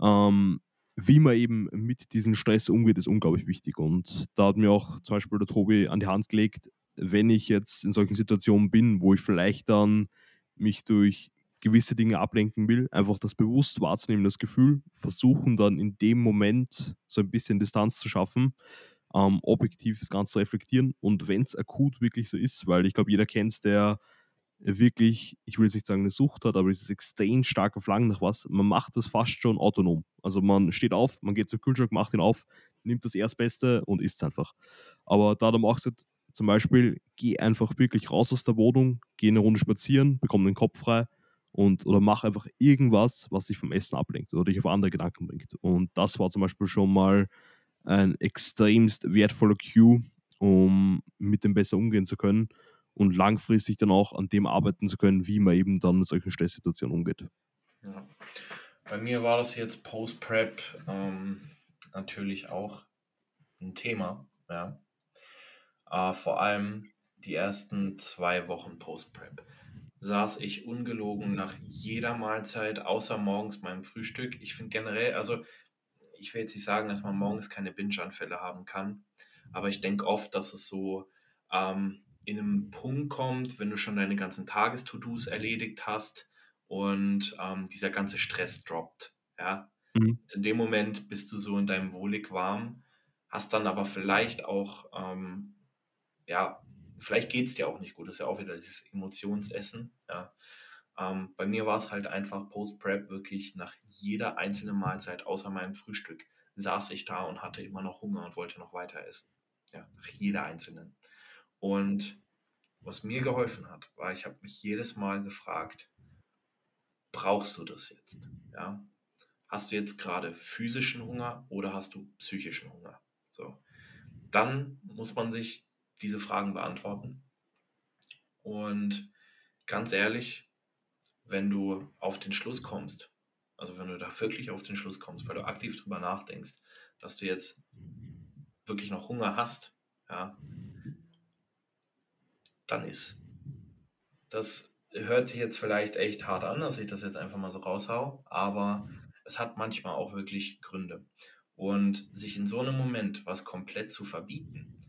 ähm, wie man eben mit diesem Stress umgeht, ist unglaublich wichtig. Und da hat mir auch zum Beispiel der Tobi an die Hand gelegt, wenn ich jetzt in solchen Situationen bin, wo ich vielleicht dann mich durch gewisse Dinge ablenken will, einfach das bewusst wahrzunehmen, das Gefühl, versuchen dann in dem Moment so ein bisschen Distanz zu schaffen, ähm, objektiv das Ganze zu reflektieren und wenn es akut wirklich so ist, weil ich glaube, jeder kennt es, der wirklich, ich will jetzt nicht sagen eine Sucht hat, aber dieses extrem starke Verlangen nach was, man macht das fast schon autonom. Also man steht auf, man geht zum Kühlschrank, macht ihn auf, nimmt das Erstbeste und isst es einfach. Aber da du machst du zum Beispiel, geh einfach wirklich raus aus der Wohnung, geh eine Runde spazieren, bekomm den Kopf frei und oder mach einfach irgendwas, was dich vom Essen ablenkt oder dich auf andere Gedanken bringt. Und das war zum Beispiel schon mal ein extremst wertvoller Cue, um mit dem besser umgehen zu können und langfristig dann auch an dem arbeiten zu können, wie man eben dann mit solchen Stresssituationen umgeht. Ja. Bei mir war das jetzt Post-Prep ähm, natürlich auch ein Thema. Ja. Äh, vor allem die ersten zwei Wochen Post-Prep saß ich ungelogen nach jeder Mahlzeit, außer morgens meinem Frühstück. Ich finde generell, also ich will jetzt nicht sagen, dass man morgens keine Binge-Anfälle haben kann, aber ich denke oft, dass es so ähm, in einem Punkt kommt, wenn du schon deine ganzen Tages-To-Dos erledigt hast und ähm, dieser ganze Stress droppt. Ja? Mhm. In dem Moment bist du so in deinem wohlig warm, hast dann aber vielleicht auch, ähm, ja, vielleicht geht es dir auch nicht gut. Das ist ja auch wieder dieses Emotionsessen. Ja? Ähm, bei mir war es halt einfach Post-Prep wirklich nach jeder einzelnen Mahlzeit, außer meinem Frühstück, saß ich da und hatte immer noch Hunger und wollte noch weiter essen. Ja, nach jeder einzelnen. Und was mir geholfen hat, war, ich habe mich jedes Mal gefragt, brauchst du das jetzt? Ja? Hast du jetzt gerade physischen Hunger oder hast du psychischen Hunger? So. Dann muss man sich diese Fragen beantworten. Und ganz ehrlich, wenn du auf den Schluss kommst, also wenn du da wirklich auf den Schluss kommst, weil du aktiv drüber nachdenkst, dass du jetzt wirklich noch Hunger hast, ja, dann ist. Das hört sich jetzt vielleicht echt hart an, dass ich das jetzt einfach mal so raushau, aber es hat manchmal auch wirklich Gründe. Und sich in so einem Moment was komplett zu verbieten,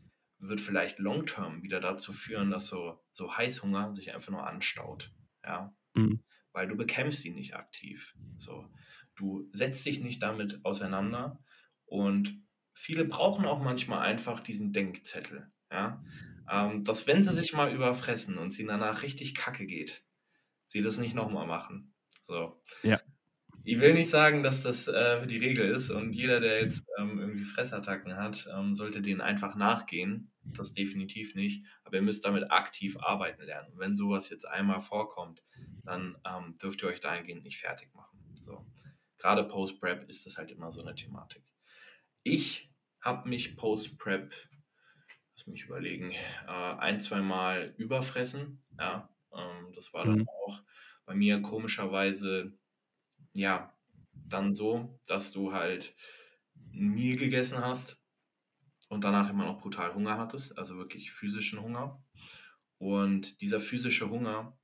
wird vielleicht long-term wieder dazu führen, dass so, so Heißhunger sich einfach nur anstaut. Ja. Mhm. Weil du bekämpfst ihn nicht aktiv. So. Du setzt dich nicht damit auseinander und viele brauchen auch manchmal einfach diesen Denkzettel. Ja ähm, dass wenn sie sich mal überfressen und sie danach richtig kacke geht, sie das nicht nochmal machen. So. Ja. Ich will nicht sagen, dass das äh, die Regel ist und jeder, der jetzt ähm, irgendwie Fressattacken hat, ähm, sollte denen einfach nachgehen. Das definitiv nicht. Aber ihr müsst damit aktiv arbeiten lernen. wenn sowas jetzt einmal vorkommt, dann ähm, dürft ihr euch dahingehend nicht fertig machen. So. Gerade Post-Prep ist das halt immer so eine Thematik. Ich habe mich Post-Prep lass mich überlegen, äh, ein, zwei Mal überfressen. Ja, ähm, das war dann mhm. auch bei mir komischerweise, ja, dann so, dass du halt nie gegessen hast und danach immer noch brutal Hunger hattest, also wirklich physischen Hunger. Und dieser physische Hunger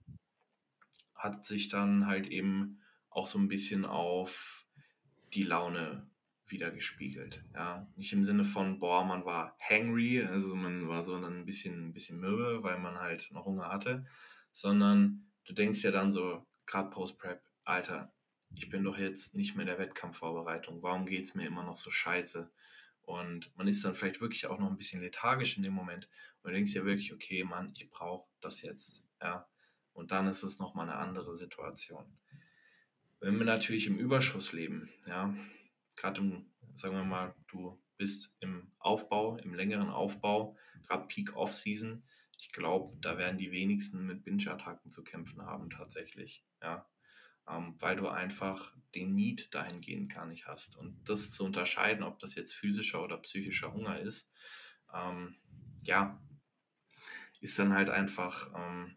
hat sich dann halt eben auch so ein bisschen auf die Laune wieder gespiegelt. Ja, nicht im Sinne von, boah, man war hangry, also man war so ein bisschen, ein bisschen mürbe, weil man halt noch Hunger hatte, sondern du denkst ja dann so, gerade Post-Prep, Alter, ich bin doch jetzt nicht mehr in der Wettkampfvorbereitung, warum geht es mir immer noch so scheiße? Und man ist dann vielleicht wirklich auch noch ein bisschen lethargisch in dem Moment und du denkst ja wirklich, okay, Mann, ich brauche das jetzt. Ja, und dann ist es nochmal eine andere Situation. Wenn wir natürlich im Überschuss leben, ja, gerade im, sagen wir mal, du bist im Aufbau, im längeren Aufbau, gerade Peak Off-Season, ich glaube, da werden die wenigsten mit Binge-Attacken zu kämpfen haben tatsächlich, ja, ähm, weil du einfach den Need dahingehend gar nicht hast. Und das zu unterscheiden, ob das jetzt physischer oder psychischer Hunger ist, ähm, ja, ist dann halt einfach ähm,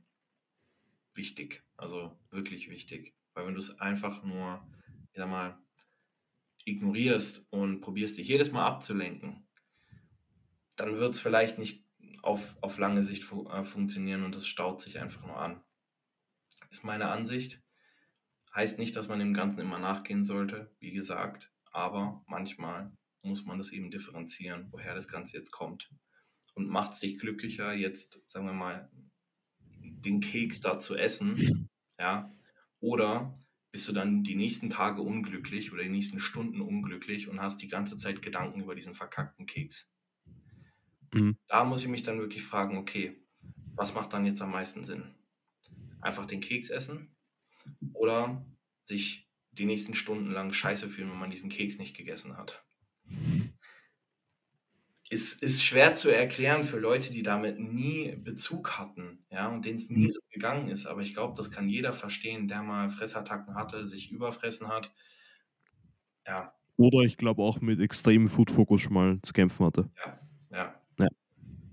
wichtig, also wirklich wichtig, weil wenn du es einfach nur, ich sag mal, ignorierst und probierst dich jedes Mal abzulenken, dann wird es vielleicht nicht auf, auf lange Sicht fu äh, funktionieren und es staut sich einfach nur an. Ist meine Ansicht. Heißt nicht, dass man dem Ganzen immer nachgehen sollte, wie gesagt, aber manchmal muss man das eben differenzieren, woher das Ganze jetzt kommt. Und macht es dich glücklicher, jetzt, sagen wir mal, den Keks da zu essen, ja, oder bist du dann die nächsten Tage unglücklich oder die nächsten Stunden unglücklich und hast die ganze Zeit Gedanken über diesen verkackten Keks. Mhm. Da muss ich mich dann wirklich fragen, okay, was macht dann jetzt am meisten Sinn? einfach den Keks essen oder sich die nächsten Stunden lang scheiße fühlen, wenn man diesen Keks nicht gegessen hat. Ist, ist schwer zu erklären für Leute, die damit nie Bezug hatten, ja, und denen es nie mhm. so gegangen ist. Aber ich glaube, das kann jeder verstehen, der mal Fressattacken hatte, sich überfressen hat. Ja. Oder ich glaube auch mit extremem Food-Fokus schon mal zu kämpfen hatte. Ja, ja. ja.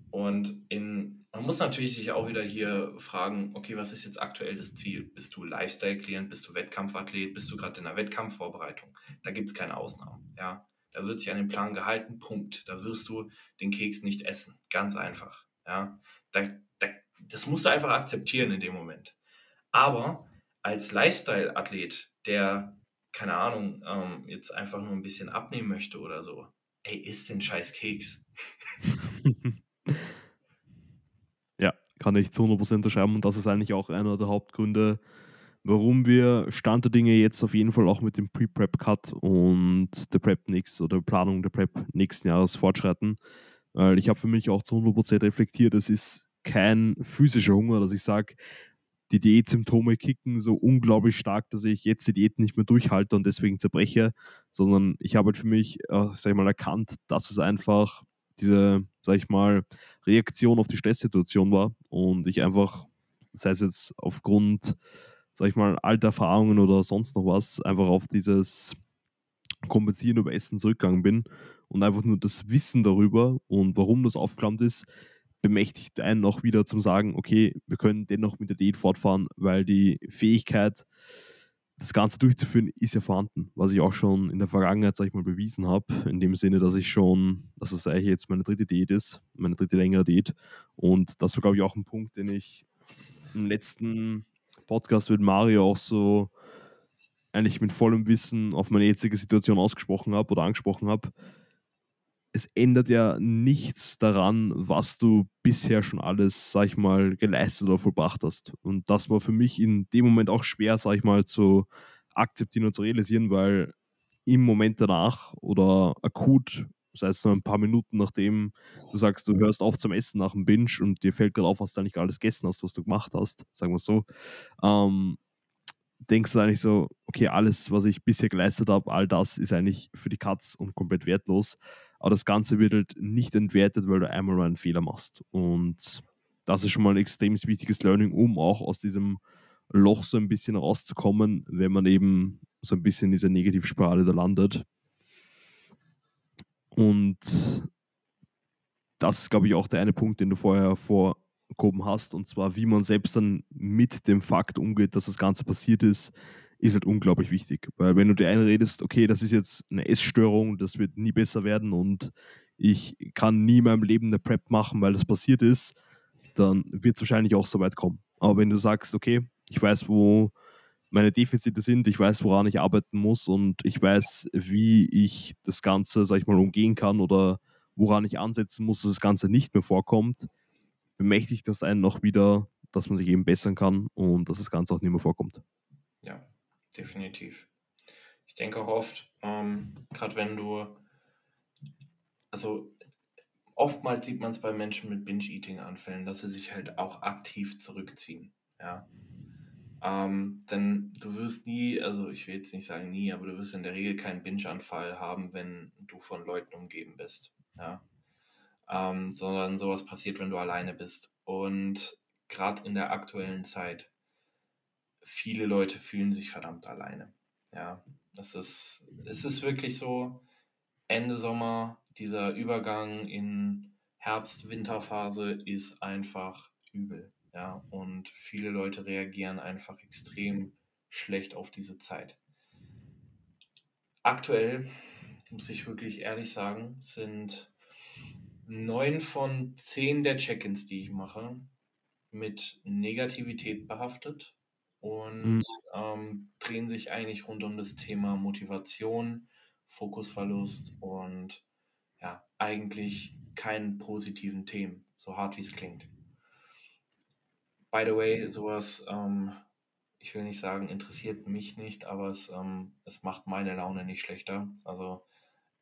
Und in man muss natürlich sich auch wieder hier fragen, okay, was ist jetzt aktuell das Ziel? Bist du Lifestyle-Klient, bist du Wettkampfathlet, bist du gerade in der Wettkampfvorbereitung? Da gibt es keine Ausnahmen. Ja? Da wird sich an den Plan gehalten, Punkt. Da wirst du den Keks nicht essen. Ganz einfach. Ja? Da, da, das musst du einfach akzeptieren in dem Moment. Aber als Lifestyle-Athlet, der, keine Ahnung, ähm, jetzt einfach nur ein bisschen abnehmen möchte oder so, ey, isst den scheiß Keks. kann ich zu 100% unterschreiben und das ist eigentlich auch einer der Hauptgründe, warum wir Stand der Dinge jetzt auf jeden Fall auch mit dem Pre-Prep-Cut und der Prep nix oder Planung der Prep nächsten Jahres fortschreiten. Weil ich habe für mich auch zu 100% reflektiert, es ist kein physischer Hunger, dass ich sage, die Diätsymptome kicken so unglaublich stark, dass ich jetzt die Diät nicht mehr durchhalte und deswegen zerbreche, sondern ich habe halt für mich, äh, sag ich mal, erkannt, dass es einfach diese, sag ich mal, Reaktion auf die Stresssituation war und ich einfach, sei es jetzt aufgrund, sag ich mal, alter Erfahrungen oder sonst noch was, einfach auf dieses Kompensieren über Essen zurückgegangen bin und einfach nur das Wissen darüber und warum das aufgeklammt ist, bemächtigt einen auch wieder zum sagen, okay, wir können dennoch mit der Diät fortfahren, weil die Fähigkeit, das Ganze durchzuführen, ist ja vorhanden, was ich auch schon in der Vergangenheit, sag ich mal, bewiesen habe, in dem Sinne, dass ich schon, dass es eigentlich jetzt meine dritte Diät ist, meine dritte längere Diät. Und das war, glaube ich, auch ein Punkt, den ich im letzten Podcast mit Mario auch so eigentlich mit vollem Wissen auf meine jetzige Situation ausgesprochen habe oder angesprochen habe, es ändert ja nichts daran, was du bisher schon alles, sag ich mal, geleistet oder vollbracht hast. Und das war für mich in dem Moment auch schwer, sag ich mal, zu akzeptieren und zu realisieren, weil im Moment danach oder akut, sei es nur ein paar Minuten nachdem du sagst, du hörst auf zum Essen nach dem Binge und dir fällt gerade auf, was du eigentlich alles gegessen hast, was du gemacht hast, sagen wir es so, ähm, denkst du eigentlich so, okay, alles, was ich bisher geleistet habe, all das ist eigentlich für die Katz und komplett wertlos. Aber das Ganze wird halt nicht entwertet, weil du einmal mal einen Fehler machst. Und das ist schon mal ein extrem wichtiges Learning, um auch aus diesem Loch so ein bisschen rauszukommen, wenn man eben so ein bisschen in dieser Negativspirale da landet. Und das ist, glaube ich, auch der eine Punkt, den du vorher hervorgehoben hast, und zwar, wie man selbst dann mit dem Fakt umgeht, dass das Ganze passiert ist, ist halt unglaublich wichtig. Weil wenn du dir einredest, okay, das ist jetzt eine Essstörung, das wird nie besser werden und ich kann nie in meinem Leben eine Prep machen, weil das passiert ist, dann wird es wahrscheinlich auch so weit kommen. Aber wenn du sagst, okay, ich weiß, wo meine Defizite sind, ich weiß, woran ich arbeiten muss und ich weiß, wie ich das Ganze, sag ich mal, umgehen kann oder woran ich ansetzen muss, dass das Ganze nicht mehr vorkommt, bemächtigt das einen noch wieder, dass man sich eben bessern kann und dass das Ganze auch nicht mehr vorkommt. Ja, definitiv. Ich denke auch oft, ähm, gerade wenn du, also oftmals sieht man es bei Menschen mit Binge-Eating-Anfällen, dass sie sich halt auch aktiv zurückziehen. Ja. Ähm, denn du wirst nie, also ich will jetzt nicht sagen nie, aber du wirst in der Regel keinen Binge-Anfall haben, wenn du von Leuten umgeben bist. Ja. Ähm, sondern sowas passiert, wenn du alleine bist. Und gerade in der aktuellen Zeit viele Leute fühlen sich verdammt alleine. Ja, das ist, es ist wirklich so, Ende Sommer, dieser Übergang in Herbst-Winterphase ist einfach übel. Ja, und viele Leute reagieren einfach extrem schlecht auf diese Zeit. Aktuell, muss ich wirklich ehrlich sagen, sind neun von zehn der Check-ins, die ich mache, mit Negativität behaftet und mhm. ähm, drehen sich eigentlich rund um das Thema Motivation, Fokusverlust und ja, eigentlich keinen positiven Themen, so hart wie es klingt. By the way, sowas, ähm, ich will nicht sagen, interessiert mich nicht, aber es, ähm, es macht meine Laune nicht schlechter. Also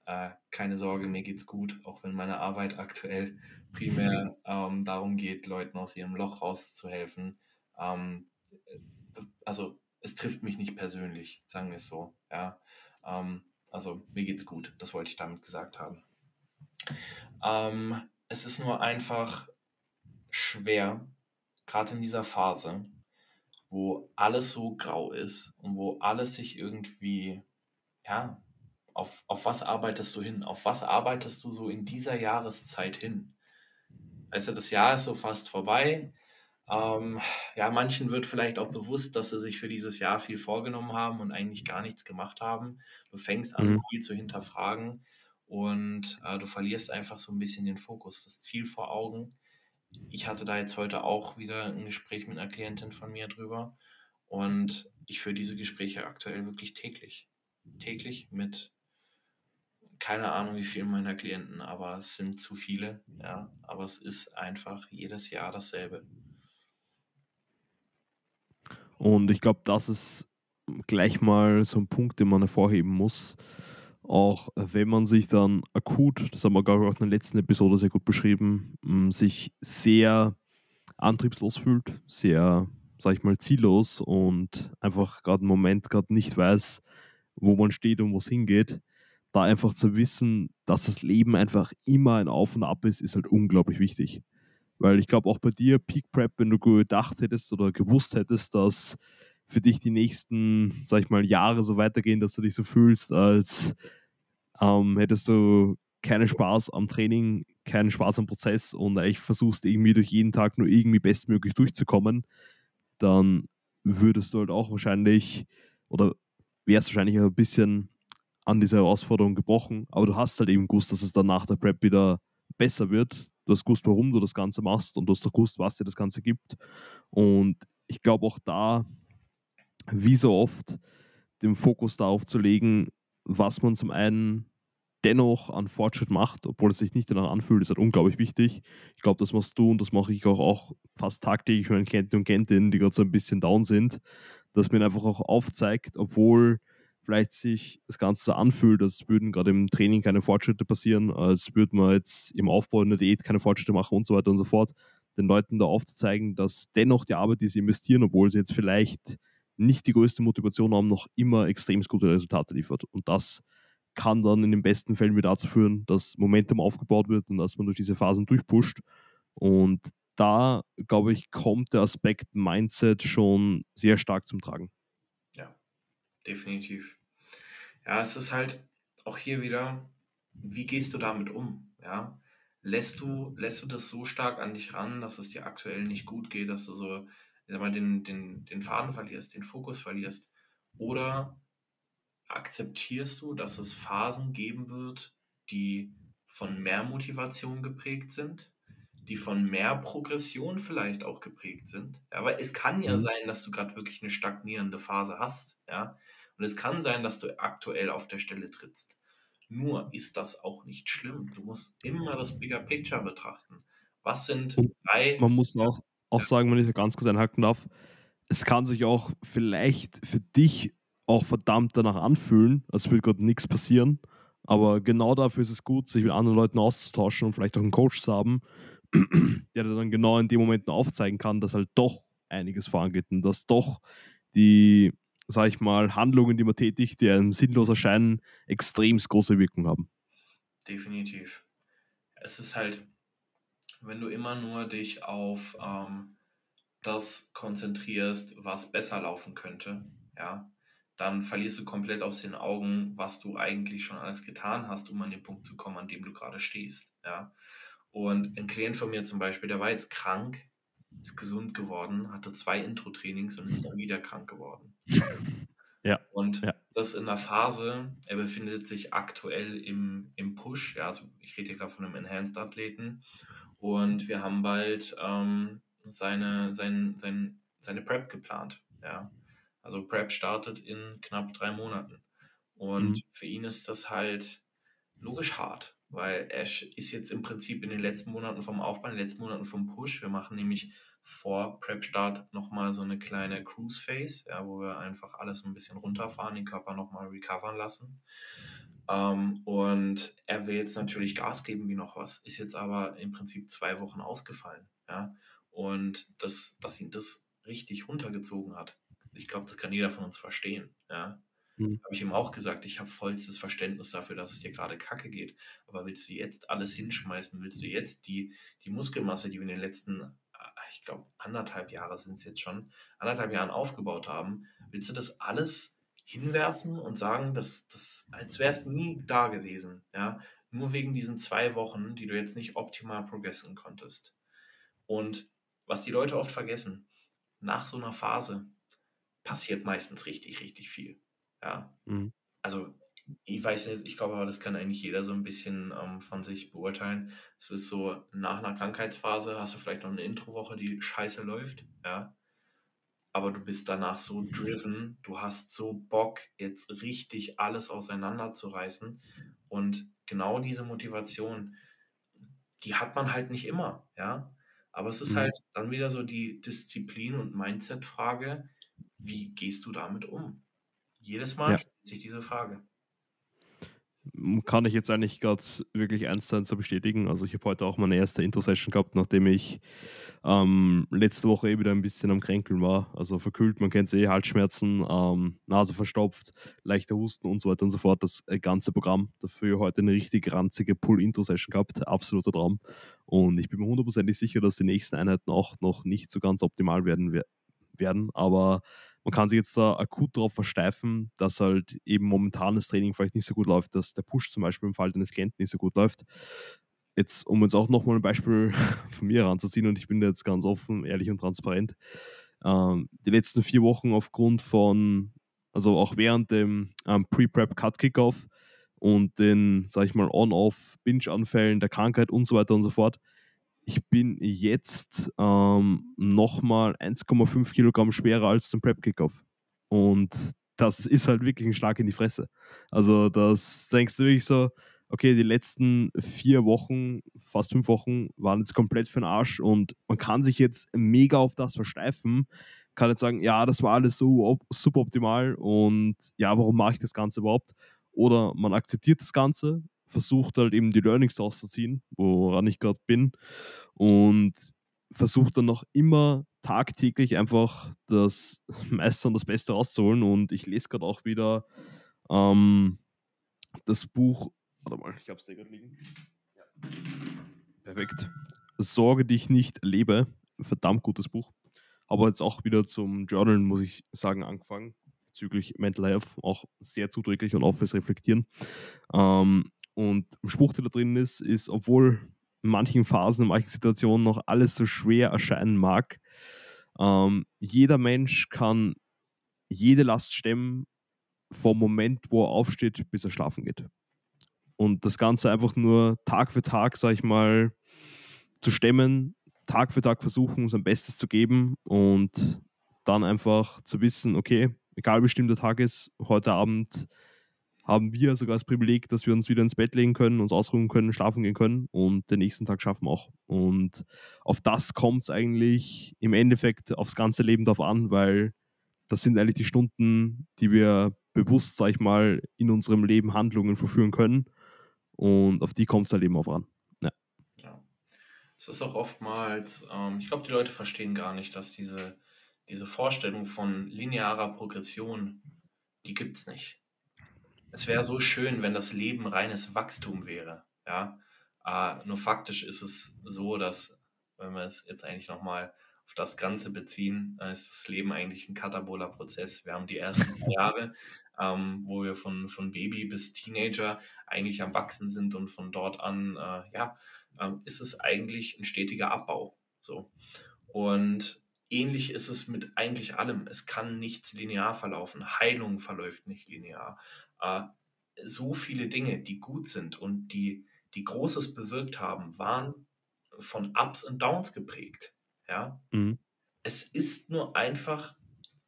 äh, keine Sorge, mir geht's gut, auch wenn meine Arbeit aktuell primär ähm, darum geht, Leuten aus ihrem Loch rauszuhelfen. Also es trifft mich nicht persönlich, sagen wir es so. Ja, ähm, also mir geht's gut, das wollte ich damit gesagt haben. Ähm, es ist nur einfach schwer, gerade in dieser Phase, wo alles so grau ist und wo alles sich irgendwie, ja, auf, auf was arbeitest du hin? Auf was arbeitest du so in dieser Jahreszeit hin? Du, das Jahr ist so fast vorbei. Ähm, ja, manchen wird vielleicht auch bewusst, dass sie sich für dieses Jahr viel vorgenommen haben und eigentlich gar nichts gemacht haben. Du fängst an, Mhm. viel zu hinterfragen und äh, du verlierst einfach so ein bisschen den Fokus, das Ziel vor Augen. Ich hatte da jetzt heute auch wieder ein Gespräch mit einer Klientin von mir drüber und ich führe diese Gespräche aktuell wirklich täglich. Täglich mit keine Ahnung, wie vielen meiner Klienten, aber es sind zu viele, ja. Aber es ist einfach jedes Jahr dasselbe. Und ich glaube, das ist gleich mal so ein Punkt, den man hervorheben muss. Auch wenn man sich dann akut, das haben wir, glaube ich, auch in der letzten Episode sehr gut beschrieben, m, sich sehr antriebslos fühlt, sehr, sag ich mal, ziellos und einfach gerade im Moment gerade nicht weiß, wo man steht und wo es hingeht, da einfach zu wissen, dass das Leben einfach immer ein Auf und Ab ist, ist halt unglaublich wichtig. Weil ich glaube auch bei dir, Peak Prep, wenn du gedacht hättest oder gewusst hättest, dass für dich die nächsten, sag ich mal, Jahre so weitergehen, dass du dich so fühlst, als ähm, hättest du keinen Spaß am Training, keinen Spaß am Prozess und eigentlich versuchst irgendwie durch jeden Tag nur irgendwie bestmöglich durchzukommen, dann würdest du halt auch wahrscheinlich oder wärst wahrscheinlich ein bisschen an dieser Herausforderung gebrochen, aber du hast halt eben gewusst, dass es dann nach der Prep wieder besser wird. Du hast gewusst, warum du das Ganze machst und du hast auch gewusst, was dir das Ganze gibt. Und ich glaube auch da, wie so oft, den Fokus darauf zu legen, was man zum einen dennoch an Fortschritt macht, obwohl es sich nicht danach anfühlt, ist halt unglaublich wichtig. Ich glaube, das machst du und das mache ich auch, auch fast tagtäglich mit meinen Klienten und Klientinnen, die gerade so ein bisschen down sind, dass mir einfach auch aufzeigt, obwohl vielleicht sich das Ganze so anfühlt, als würden gerade im Training keine Fortschritte passieren, als würde man jetzt im Aufbau in der Diät keine Fortschritte machen und so weiter und so fort, den Leuten da aufzuzeigen, dass dennoch die Arbeit, die sie investieren, obwohl sie jetzt vielleicht nicht die größte Motivation haben, noch immer extrem gute Resultate liefert. Und das kann dann in den besten Fällen wieder dazu führen, dass Momentum aufgebaut wird und dass man durch diese Phasen durchpusht. Und da, glaube ich, kommt der Aspekt Mindset schon sehr stark zum Tragen. Definitiv. Ja, es ist halt auch hier wieder, wie gehst du damit um? Ja, lässt du, lässt du das so stark an dich ran, dass es dir aktuell nicht gut geht, dass du so, ich sag mal, den, den, den Faden verlierst, den Fokus verlierst? Oder akzeptierst du, dass es Phasen geben wird, die von mehr Motivation geprägt sind, die von mehr Progression vielleicht auch geprägt sind. Ja, aber es kann ja Mhm. sein, dass du gerade wirklich eine stagnierende Phase hast. Ja, und es kann sein, dass du aktuell auf der Stelle trittst. Nur ist das auch nicht schlimm. Du musst immer das Bigger Picture betrachten. Was sind Und drei, man muss auch, auch sagen, wenn ich da ganz kurz einhaken darf, es kann sich auch vielleicht für dich auch verdammt danach anfühlen, als würde gerade nichts passieren. Aber genau dafür ist es gut, sich mit anderen Leuten auszutauschen und vielleicht auch einen Coach zu haben, der dann genau in dem Moment aufzeigen kann, dass halt doch einiges vorangeht und dass doch die, sag ich mal, Handlungen, die man tätigt, die einem sinnlos erscheinen, extrem große Wirkung haben. definitiv. Es ist halt, wenn du immer nur dich auf ähm, das konzentrierst, was besser laufen könnte, ja, dann verlierst du komplett aus den Augen, was du eigentlich schon alles getan hast, um an den Punkt zu kommen, an dem du gerade stehst, ja. Und ein Klient von mir zum Beispiel, der war jetzt krank, ist gesund geworden, hatte zwei Intro-Trainings und ist dann wieder krank geworden. Ja, Und ja. das in der Phase, er befindet sich aktuell im, im Push, ja, also ich rede hier gerade von einem Enhanced-Athleten und wir haben bald ähm, seine, sein, sein, seine Prep geplant, ja. Also Prep startet in knapp drei Monaten und Mhm. für ihn ist das halt logisch hart, weil sch- ist jetzt im Prinzip in den letzten Monaten vom Aufbau, in den letzten Monaten vom Push. Wir machen nämlich vor Prep-Start nochmal so eine kleine Cruise-Phase, ja, wo wir einfach alles ein bisschen runterfahren, den Körper nochmal recovern lassen. Ähm, und er will jetzt natürlich Gas geben wie noch was, ist jetzt aber im Prinzip zwei Wochen ausgefallen, ja. Und das, dass ihn das richtig runtergezogen hat. Ich glaube, das kann jeder von uns verstehen. Ja? Mhm. Habe ich ihm auch gesagt, ich habe vollstes Verständnis dafür, dass es dir gerade kacke geht. Aber willst du jetzt alles hinschmeißen? Willst du jetzt die, die Muskelmasse, die wir in den letzten, äh, ich glaube, anderthalb Jahre sind es jetzt schon, anderthalb Jahren aufgebaut haben, willst du das alles hinwerfen und sagen, dass das, als wäre es nie da gewesen, ja? Nur wegen diesen zwei Wochen, die du jetzt nicht optimal progressen konntest. Und was die Leute oft vergessen, nach so einer Phase passiert meistens richtig, richtig viel. Ja. Mhm. Also, ich weiß nicht, ich glaube aber, das kann eigentlich jeder so ein bisschen ähm, von sich beurteilen. Es ist so, nach einer Krankheitsphase hast du vielleicht noch eine Introwoche, die scheiße läuft, ja. Aber du bist danach so driven, du hast so Bock, jetzt richtig alles auseinanderzureißen. Und genau diese Motivation, die hat man halt nicht immer, ja. Aber es ist Mhm. halt dann wieder so die Disziplin- und Mindset-Frage, wie gehst du damit um? Jedes Mal Ja. stellt sich diese Frage. Kann ich jetzt eigentlich gerade wirklich eins zu eins so bestätigen. Also ich habe heute auch meine erste Intro-Session gehabt, nachdem ich ähm, letzte Woche eh wieder ein bisschen am Kränkeln war. Also verkühlt, man kennt es eh, Halsschmerzen, ähm, Nase verstopft, leichter Husten und so weiter und so fort. Das äh, ganze Programm. Dafür heute eine richtig ranzige Pull-Intro-Session gehabt. Absoluter Traum. Und ich bin mir hundertprozentig sicher, dass die nächsten Einheiten auch noch nicht so ganz optimal werden wer- werden. Aber man kann sich jetzt da akut darauf versteifen, dass halt eben momentan das Training vielleicht nicht so gut läuft, dass der Push zum Beispiel im Fall deines Klienten nicht so gut läuft. Jetzt, um uns auch nochmal ein Beispiel von mir heranzuziehen, und ich bin da jetzt ganz offen, ehrlich und transparent. Ähm, die letzten vier Wochen aufgrund von, also auch während dem ähm, Pre-Prep-Cut-Kickoff und den, sag ich mal, On-Off-Binge-Anfällen der Krankheit und so weiter und so fort, ich bin jetzt ähm, nochmal 1,5 Kilogramm schwerer als zum Prep-Kickoff. Und das ist halt wirklich ein Schlag in die Fresse. Also, das denkst du wirklich so, okay, die letzten vier Wochen, fast fünf Wochen waren jetzt komplett für den Arsch und man kann sich jetzt mega auf das versteifen, kann jetzt sagen, ja, das war alles so op- suboptimal und ja, warum mache ich das Ganze überhaupt? Oder man akzeptiert das Ganze, versucht halt eben die Learnings daraus zu ziehen, woran ich gerade bin und versucht dann noch immer tagtäglich einfach das Meiste und das Beste rauszuholen. Und ich lese gerade auch wieder ähm, das Buch. Warte mal, ich habe es da gerade liegen. Perfekt. Sorge dich nicht, lebe. Verdammt gutes Buch. Aber jetzt auch wieder zum Journalen, muss ich sagen, angefangen. Bezüglich Mental Health. Auch sehr zuträglich und auch fürs Reflektieren. Ähm, und ein Spruch, der da drin ist, ist, obwohl in manchen Phasen, in manchen Situationen noch alles so schwer erscheinen mag, ähm, jeder Mensch kann jede Last stemmen vom Moment, wo er aufsteht, bis er schlafen geht. Und das Ganze einfach nur Tag für Tag, sag ich mal, zu stemmen, Tag für Tag versuchen, sein Bestes zu geben und dann einfach zu wissen, okay, egal wie bestimmt der Tag ist, heute Abend haben wir sogar das Privileg, dass wir uns wieder ins Bett legen können, uns ausruhen können, schlafen gehen können und den nächsten Tag schaffen auch. Und auf das kommt es eigentlich im Endeffekt aufs ganze Leben drauf an, weil das sind eigentlich die Stunden, die wir bewusst, sag ich mal, in unserem Leben Handlungen verführen können. Und auf die kommt es halt eben auch an. Ja. Ja. Es ist auch oftmals, ähm, ich glaube, die Leute verstehen gar nicht, dass diese, diese Vorstellung von linearer Progression, die gibt es nicht. Es wäre so schön, wenn das Leben reines Wachstum wäre. Ja? Äh, nur faktisch ist es so, dass, wenn wir es jetzt eigentlich nochmal auf das Ganze beziehen, äh, ist das Leben eigentlich ein kataboler Prozess. Wir haben die ersten Jahre, ähm, wo wir von, von Baby bis Teenager eigentlich am Wachsen sind und von dort an, äh, ja, ähm, ist es eigentlich ein stetiger Abbau. So. Und ähnlich ist es mit eigentlich allem. Es kann nichts linear verlaufen. Heilung verläuft nicht linear. Äh, so viele Dinge, die gut sind und die, die Großes bewirkt haben, waren von Ups und Downs geprägt. Ja? Mhm. Es ist nur einfach,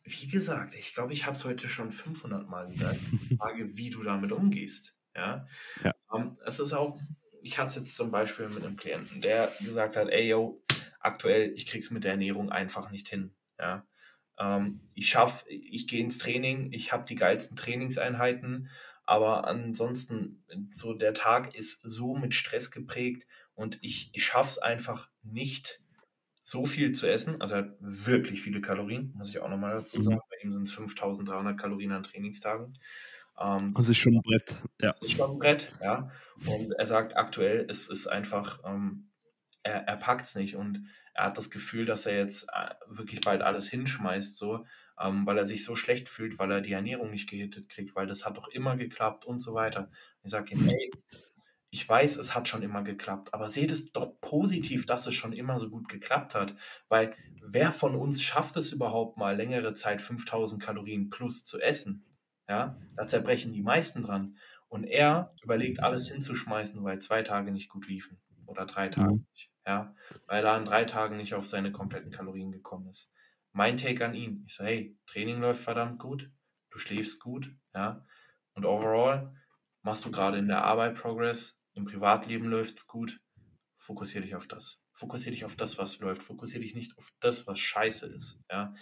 wie gesagt, ich glaube, ich habe es heute schon 500 Mal gesagt, die Frage, wie du damit umgehst. Ja? Ja. Ähm, es ist auch, ich hatte es jetzt zum Beispiel mit einem Klienten, der gesagt hat, ey, yo, aktuell, ich krieg's mit der Ernährung einfach nicht hin. Ja? Ähm, ich schaffe, ich gehe ins Training, ich habe die geilsten Trainingseinheiten, aber ansonsten, so der Tag ist so mit Stress geprägt und ich, ich schaffe es einfach nicht, so viel zu essen, also hat wirklich viele Kalorien, muss ich auch nochmal dazu Mhm. sagen. Bei ihm sind es 5300 Kalorien an Trainingstagen. Ähm, Das ist schon ein Brett. Ja. das ist schon ein Brett, ja. Und er sagt aktuell, es ist einfach, ähm, er, er packt es nicht und er hat das Gefühl, dass er jetzt äh, wirklich bald alles hinschmeißt, so, ähm, weil er sich so schlecht fühlt, weil er die Ernährung nicht gehittet kriegt, weil das hat doch immer geklappt und so weiter. Ich sage ihm, ey, ich weiß, es hat schon immer geklappt, aber seht es doch positiv, dass es schon immer so gut geklappt hat, weil wer von uns schafft es überhaupt mal längere Zeit 5000 Kalorien plus zu essen? Ja, da zerbrechen die meisten dran. Und er überlegt, alles hinzuschmeißen, weil zwei Tage nicht gut liefen oder drei Tage Mhm. nicht. Ja, weil er an drei Tagen nicht auf seine kompletten Kalorien gekommen ist. Mein Take an ihn, ich so, hey, Training läuft verdammt gut, du schläfst gut, ja, und overall machst du gerade in der Arbeit Progress, im Privatleben läuft's gut, fokussier dich auf das. Fokussier dich auf das, was läuft. Fokussier dich nicht auf das, was scheiße ist, ja.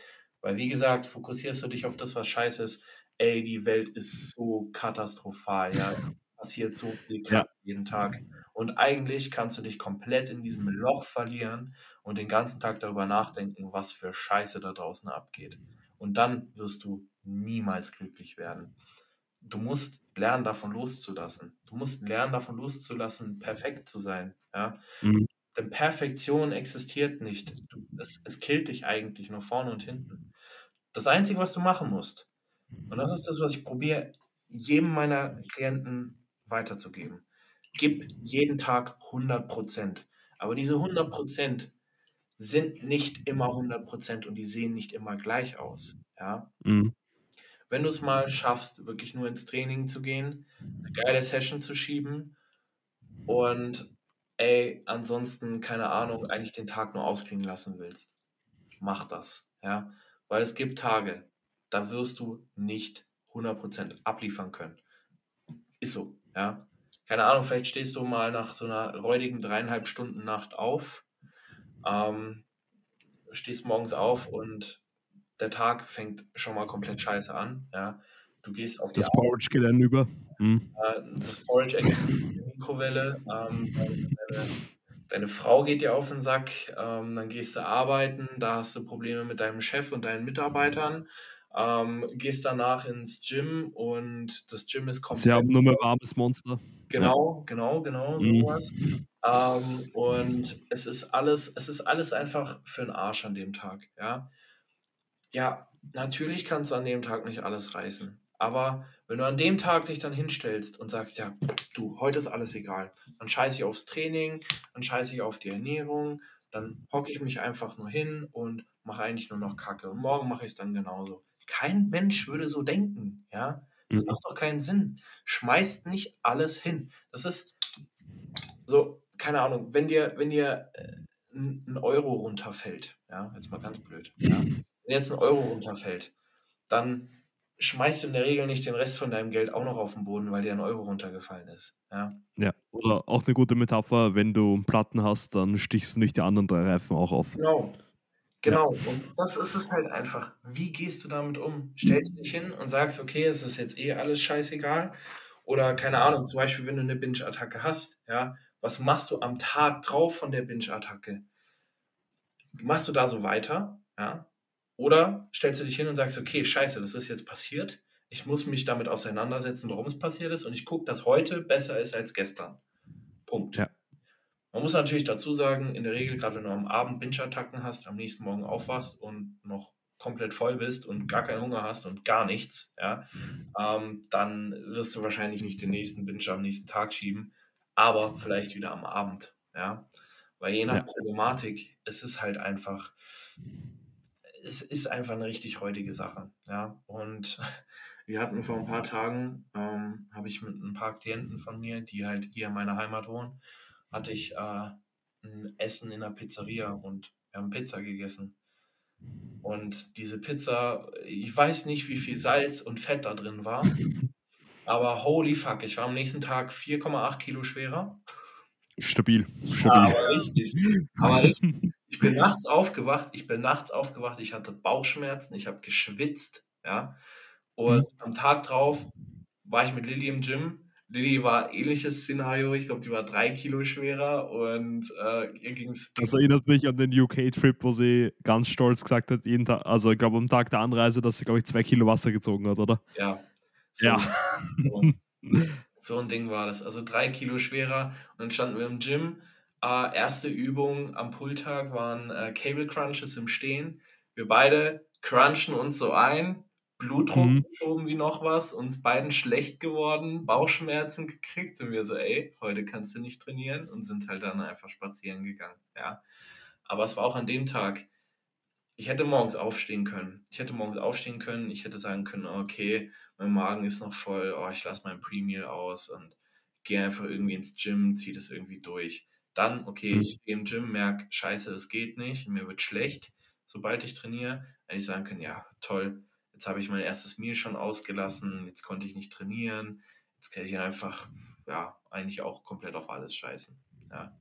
Weil, wie gesagt, fokussierst du dich auf das, was scheiße ist, ey, die Welt ist so katastrophal, ja. Passiert so viel Ja. Jeden Tag. Und eigentlich kannst du dich komplett in diesem Loch verlieren und den ganzen Tag darüber nachdenken, was für Scheiße da draußen abgeht. Und dann wirst du niemals glücklich werden. Du musst lernen, davon loszulassen. Du musst lernen, davon loszulassen, perfekt zu sein. Ja? Mhm. Denn Perfektion existiert nicht. Du, es, es killt dich eigentlich nur vorne und hinten. Das Einzige, was du machen musst, und das ist das, was ich probiere, jedem meiner Klienten weiterzugeben. Gib jeden Tag 100%. Aber diese 100% sind nicht immer 100% und die sehen nicht immer gleich aus. Ja? Mhm. Wenn du es mal schaffst, wirklich nur ins Training zu gehen, eine geile Session zu schieben und ey, ansonsten, keine Ahnung, eigentlich den Tag nur ausklingen lassen willst, mach das. Ja? Weil es gibt Tage, da wirst du nicht 100% abliefern können. Ist so, ja. Keine Ahnung, vielleicht stehst du mal nach so einer räudigen dreieinhalb Stunden Nacht auf, ähm, stehst morgens auf und der Tag fängt schon mal komplett scheiße an, ja. Du gehst auf die Das Porridge geht dann über. Mhm. Arbeit, das Porridge in die Mikrowelle, ähm, deine, deine Frau geht dir auf den Sack, ähm, dann gehst du arbeiten, da hast du Probleme mit deinem Chef und deinen Mitarbeitern, ähm, gehst danach ins Gym und das Gym ist Sie komplett haben nur mehr warmes Monster. Genau, genau, genau, Mhm. sowas. Ähm, und es ist alles, es ist alles einfach für den Arsch an dem Tag, ja. Ja, natürlich kannst du an dem Tag nicht alles reißen. Aber wenn du an dem Tag dich dann hinstellst und sagst, ja, du, heute ist alles egal, dann scheiße ich aufs Training, dann scheiße ich auf die Ernährung, dann hocke ich mich einfach nur hin und mache eigentlich nur noch Kacke. Und morgen mache ich es dann genauso. Kein Mensch würde so denken, ja. Das Mhm. macht doch keinen Sinn. Schmeißt nicht alles hin. Das ist so, keine Ahnung, wenn dir, wenn dir äh, ein Euro runterfällt, ja, jetzt mal ganz blöd, ja, wenn jetzt ein Euro runterfällt, dann schmeißt du in der Regel nicht den Rest von deinem Geld auch noch auf den Boden, weil dir ein Euro runtergefallen ist, ja. Ja. Oder auch eine gute Metapher, wenn du Platten hast, dann stichst du nicht die anderen drei Reifen auch auf. Genau. Genau, und das ist es halt einfach. Wie gehst du damit um? Stellst du dich hin und sagst, okay, es ist jetzt eh alles scheißegal? Oder keine Ahnung, zum Beispiel, wenn du eine Binge-Attacke hast, ja, was machst du am Tag drauf von der Binge-Attacke? Machst du da so weiter, ja? Oder stellst du dich hin und sagst, okay, scheiße, das ist jetzt passiert. Ich muss mich damit auseinandersetzen, warum es passiert ist, und ich gucke, dass heute besser ist als gestern. Punkt. Ja. Man muss natürlich dazu sagen, in der Regel, gerade wenn du am Abend Binge-Attacken hast, am nächsten Morgen aufwachst und noch komplett voll bist und gar keinen Hunger hast und gar nichts, ja, ähm, dann wirst du wahrscheinlich nicht den nächsten Binge am nächsten Tag schieben, aber vielleicht wieder am Abend, ja. Weil je nach Ja. Problematik, es ist halt einfach, es ist einfach eine richtig räudige Sache, ja. Und wir hatten vor ein paar Tagen, ähm, habe ich mit ein paar Klienten von mir, die halt hier in meiner Heimat wohnen, hatte ich äh, ein Essen in der Pizzeria und wir haben Pizza gegessen. Und diese Pizza, ich weiß nicht, wie viel Salz und Fett da drin war, aber holy fuck, ich war am nächsten Tag 4,8 Kilo schwerer. Stabil. Ja, Stabil. aber richtig. Aber richtig. Ich bin nachts aufgewacht, ich bin nachts aufgewacht, ich hatte Bauchschmerzen, ich habe geschwitzt, ja. Und am Tag drauf war ich mit Lilly im Gym. Lilly war ähnliches Szenario. Ich glaube, die war drei Kilo schwerer und äh, ihr ging es. Das erinnert mich an den UK-Trip, wo sie ganz stolz gesagt hat, jeden Tag, also ich glaube am Tag der Anreise, dass sie, glaube ich, zwei Kilo Wasser gezogen hat, oder? Ja. So, ja. So, so, ein Ding war das. Also drei Kilo schwerer. Und dann standen wir im Gym. Äh, erste Übung am Pulltag waren äh, Cable Crunches im Stehen. Wir beide crunchen uns so ein Blutdruck mhm. geschoben wie noch was, uns beiden schlecht geworden, Bauchschmerzen gekriegt und wir so, ey, heute kannst du nicht trainieren und sind halt dann einfach spazieren gegangen, ja. Aber es war auch an dem Tag, ich hätte morgens aufstehen können. Ich hätte morgens aufstehen können, ich hätte sagen können, okay, mein Magen ist noch voll, oh, ich lasse mein Pre-Meal aus und gehe einfach irgendwie ins Gym, ziehe das irgendwie durch. Dann, okay, mhm. ich gehe im Gym, merke, scheiße, es geht nicht, mir wird schlecht, sobald ich trainiere, hätte ich sagen können, ja, toll, Jetzt habe ich mein erstes Meal schon ausgelassen, jetzt konnte ich nicht trainieren, jetzt kann ich einfach, ja, eigentlich auch komplett auf alles scheißen. Ja.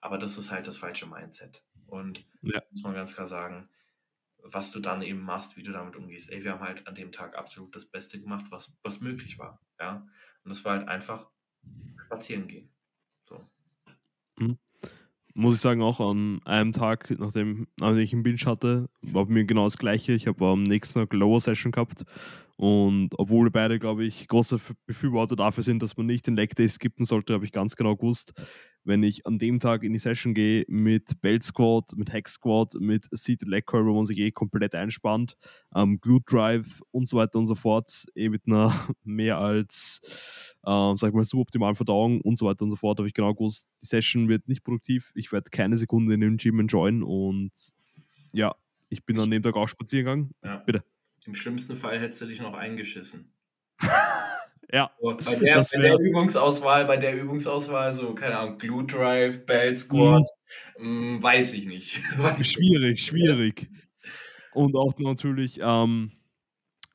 Aber das ist halt das falsche Mindset. Und ja. muss man ganz klar sagen, was du dann eben machst, wie du damit umgehst. Ey, wir haben halt an dem Tag absolut das Beste gemacht, was, was möglich war. Ja. Und das war halt einfach spazieren gehen. So. Mhm muss ich sagen, auch an einem Tag, nachdem, nachdem ich einen Binge hatte, war bei mir genau das Gleiche. Ich habe am nächsten Tag Lower Session gehabt. Und obwohl beide, glaube ich, große Befürworter dafür sind, dass man nicht den Leg Day skippen sollte, habe ich ganz genau gewusst, wenn ich an dem Tag in die Session gehe mit Belt Squat, mit Hex Squat, mit Seated Leg Curl, wo man sich eh komplett einspannt, ähm, Glute Drive und so weiter und so fort, eh mit einer mehr als, ähm, sag ich mal, suboptimalen Verdauung und so weiter und so fort, habe ich genau gewusst, die Session wird nicht produktiv, ich werde keine Sekunde in dem Gym enjoyen und ja, ich bin an dem Tag auch spazieren gegangen. Ja. Bitte. Im schlimmsten Fall hättest du dich noch eingeschissen. Ja. So, bei, der, bei der, Übungsauswahl, bei der Übungsauswahl, so, keine Ahnung, Glute Drive, Belt Squat, mhm. mh, weiß ich nicht. schwierig, schwierig. Und auch natürlich ähm,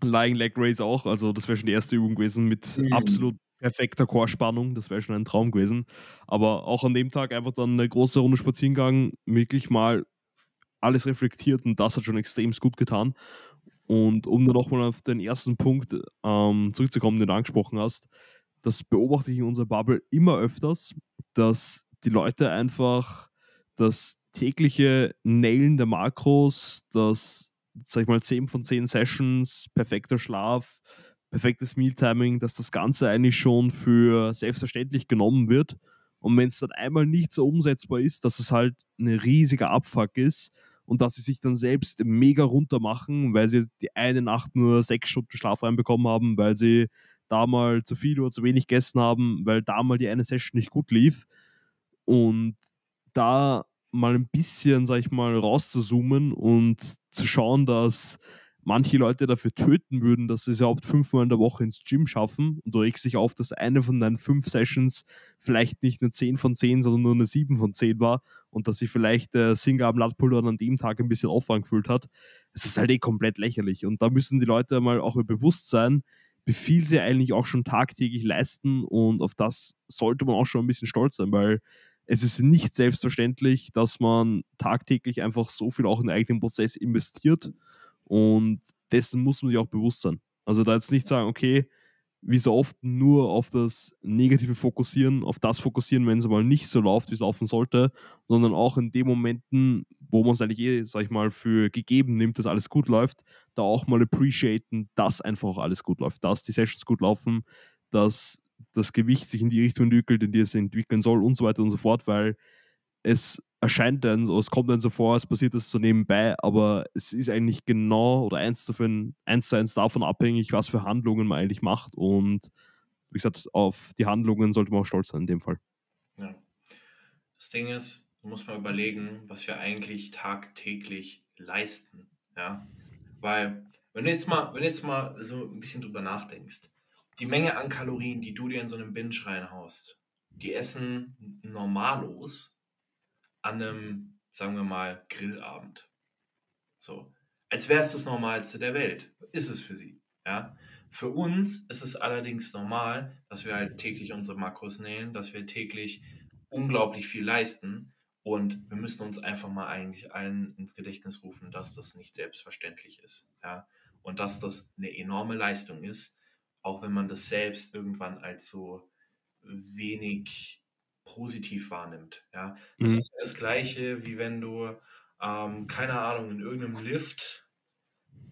Lying Leg Raise auch. Also, das wäre schon die erste Übung gewesen mit mhm. absolut perfekter Chorspannung. Das wäre schon ein Traum gewesen. Aber auch an dem Tag einfach dann eine große Runde spazieren gegangen, wirklich mal alles reflektiert und das hat schon extrem gut getan. Und um dann nochmal auf den ersten Punkt ähm, zurückzukommen, den du angesprochen hast, das beobachte ich in unserer Bubble immer öfters, dass die Leute einfach das tägliche Nailen der Makros, das, sag ich mal, 10 von 10 Sessions, perfekter Schlaf, perfektes Mealtiming, dass das Ganze eigentlich schon für selbstverständlich genommen wird. Und wenn es dann einmal nicht so umsetzbar ist, dass es halt ein riesiger Abfuck ist und dass sie sich dann selbst mega runter machen, weil sie die eine Nacht nur sechs Stunden Schlaf reinbekommen haben, weil sie da mal zu viel oder zu wenig gegessen haben, weil da mal die eine Session nicht gut lief. Und da mal ein bisschen, sag ich mal, rauszuzoomen und zu schauen, dass manche Leute dafür töten würden, dass sie es überhaupt fünfmal in der Woche ins Gym schaffen. Und du regst dich auf, dass eine von deinen fünf Sessions vielleicht nicht eine 10 von 10, sondern nur eine 7 von 10 war und dass sich vielleicht der Singer am Ladpuller an dem Tag ein bisschen Aufwand gefühlt hat. Es ist halt eh komplett lächerlich. Und da müssen die Leute mal auch bewusst sein, wie viel sie eigentlich auch schon tagtäglich leisten. Und auf das sollte man auch schon ein bisschen stolz sein, weil es ist nicht selbstverständlich, dass man tagtäglich einfach so viel auch in den eigenen Prozess investiert und dessen muss man sich auch bewusst sein. Also da jetzt nicht sagen, okay, wie so oft nur auf das Negative fokussieren, auf das fokussieren, wenn es mal nicht so läuft, wie es laufen sollte, sondern auch in den Momenten, wo man es eigentlich eh, sag ich mal, für gegeben nimmt, dass alles gut läuft, da auch mal appreciaten, dass einfach alles gut läuft, dass die Sessions gut laufen, dass das Gewicht sich in die Richtung entwickelt, in die es entwickeln soll und so weiter und so fort, weil es erscheint dann, so, es kommt dann so vor, es passiert das so nebenbei, aber es ist eigentlich genau oder eins, davon, eins zu eins davon abhängig, was für Handlungen man eigentlich macht. Und wie gesagt, auf die Handlungen sollte man auch stolz sein in dem Fall. Ja. Das Ding ist, du musst mal überlegen, was wir eigentlich tagtäglich leisten. Ja. Weil, wenn du jetzt mal, wenn du jetzt mal so ein bisschen drüber nachdenkst, die Menge an Kalorien, die du dir in so einem Binge reinhaust, die essen Normalos an einem, sagen wir mal, Grillabend. So. Als wäre es das Normalste der Welt. Ist es für sie. Ja. Für uns ist es allerdings normal, dass wir halt täglich unsere Makros nähen, dass wir täglich unglaublich viel leisten. Und wir müssen uns einfach mal eigentlich allen ins Gedächtnis rufen, dass das nicht selbstverständlich ist. Ja? Und dass das eine enorme Leistung ist, auch wenn man das selbst irgendwann als so wenig positiv wahrnimmt. Ja, das Mhm. ist das Gleiche, wie wenn du, ähm, keine Ahnung, in irgendeinem Lift,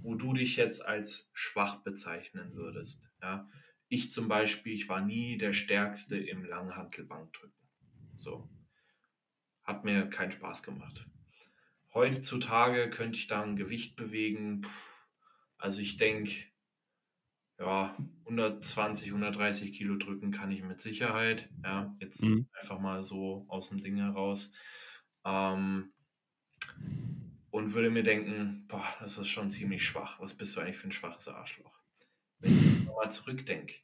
wo du dich jetzt als schwach bezeichnen würdest. Ja, ich zum Beispiel, ich war nie der Stärkste im Langhantelbankdrücken. So. Hat mir keinen Spaß gemacht. Heutzutage könnte ich da ein Gewicht bewegen. Puh, also ich denke, ja, 120, 130 Kilo drücken kann ich mit Sicherheit. Ja, jetzt Mhm. einfach mal so aus dem Ding heraus. Ähm, und würde mir denken, boah, das ist schon ziemlich schwach. Was bist du eigentlich für ein schwaches Arschloch? Wenn ich nochmal zurückdenke,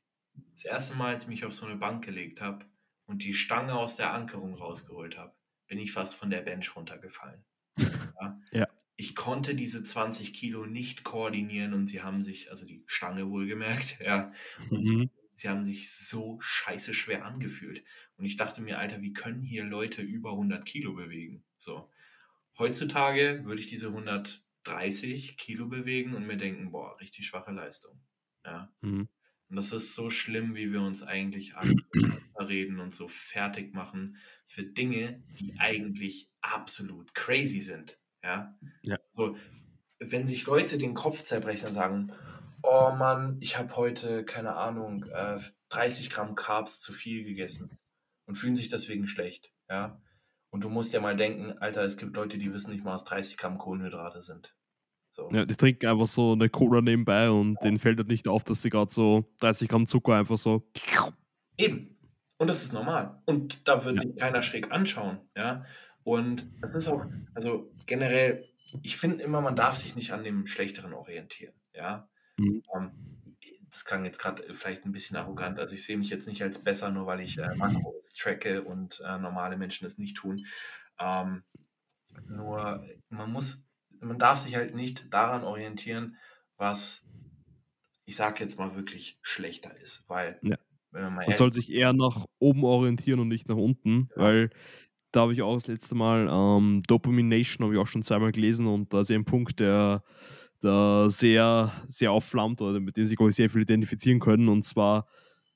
das erste Mal, als ich mich auf so eine Bank gelegt habe und die Stange aus der Ankerung rausgeholt habe, bin ich fast von der Bench runtergefallen. Ja. Ja. Ich konnte diese 20 Kilo nicht koordinieren und sie haben sich, also die Stange wohlgemerkt, ja, und sie, Mhm. sie haben sich so scheiße schwer angefühlt. Und ich dachte mir, Alter, wie können hier Leute über 100 Kilo bewegen? So. Heutzutage würde ich diese 130 Kilo bewegen und mir denken, boah, richtig schwache Leistung. Ja. Mhm. Und das ist so schlimm, wie wir uns eigentlich alle reden und so fertig machen für Dinge, die eigentlich absolut crazy sind. Ja. Ja. So, wenn sich Leute den Kopf zerbrechen und sagen, oh Mann, ich habe heute, keine Ahnung, äh, 30 Gramm Carbs zu viel gegessen und fühlen sich deswegen schlecht. Ja. Und du musst ja mal denken, Alter, es gibt Leute, die wissen nicht mal, was 30 Gramm Kohlenhydrate sind. So. Ja, die trinken einfach so eine Cola nebenbei und denen fällt halt nicht auf, dass sie gerade so 30 Gramm Zucker einfach so. Eben. Und das ist normal. Und da wird Ja. dich keiner schräg anschauen. Ja. Und das ist auch, also generell, ich finde immer, man darf sich nicht an dem Schlechteren orientieren. Ja. Mhm. Ähm, das klang jetzt gerade vielleicht ein bisschen arrogant. Also ich sehe mich jetzt nicht als besser, nur weil ich äh, Makros tracke und äh, normale Menschen es nicht tun. Ähm, nur man muss, man darf sich halt nicht daran orientieren, was ich sage jetzt mal wirklich schlechter ist, weil Ja. wenn man Man soll sich eher nach oben orientieren und nicht nach unten, Ja. weil da habe ich auch das letzte Mal ähm, Dopamination habe ich auch schon zweimal gelesen und da ist ein Punkt, der da sehr, sehr aufflammt oder mit dem sich ich sehr viel identifizieren können und zwar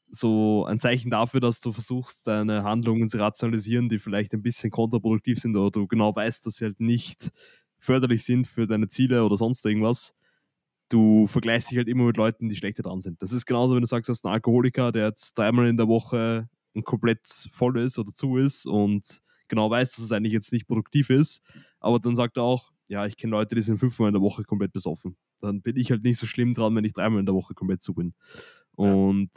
so ein Zeichen dafür, dass du versuchst, deine Handlungen zu rationalisieren, die vielleicht ein bisschen kontraproduktiv sind oder du genau weißt, dass sie halt nicht förderlich sind für deine Ziele oder sonst irgendwas. Du vergleichst dich halt immer mit Leuten, die schlechter dran sind. Das ist genauso, wenn du sagst, du hast einen Alkoholiker, der jetzt dreimal in der Woche komplett voll ist oder zu ist und genau weiß, dass es eigentlich jetzt nicht produktiv ist, aber dann sagt er auch, ja, ich kenne Leute, die sind fünfmal in der Woche komplett besoffen. Dann bin ich halt nicht so schlimm dran, wenn ich dreimal in der Woche komplett zu bin. Ja. Und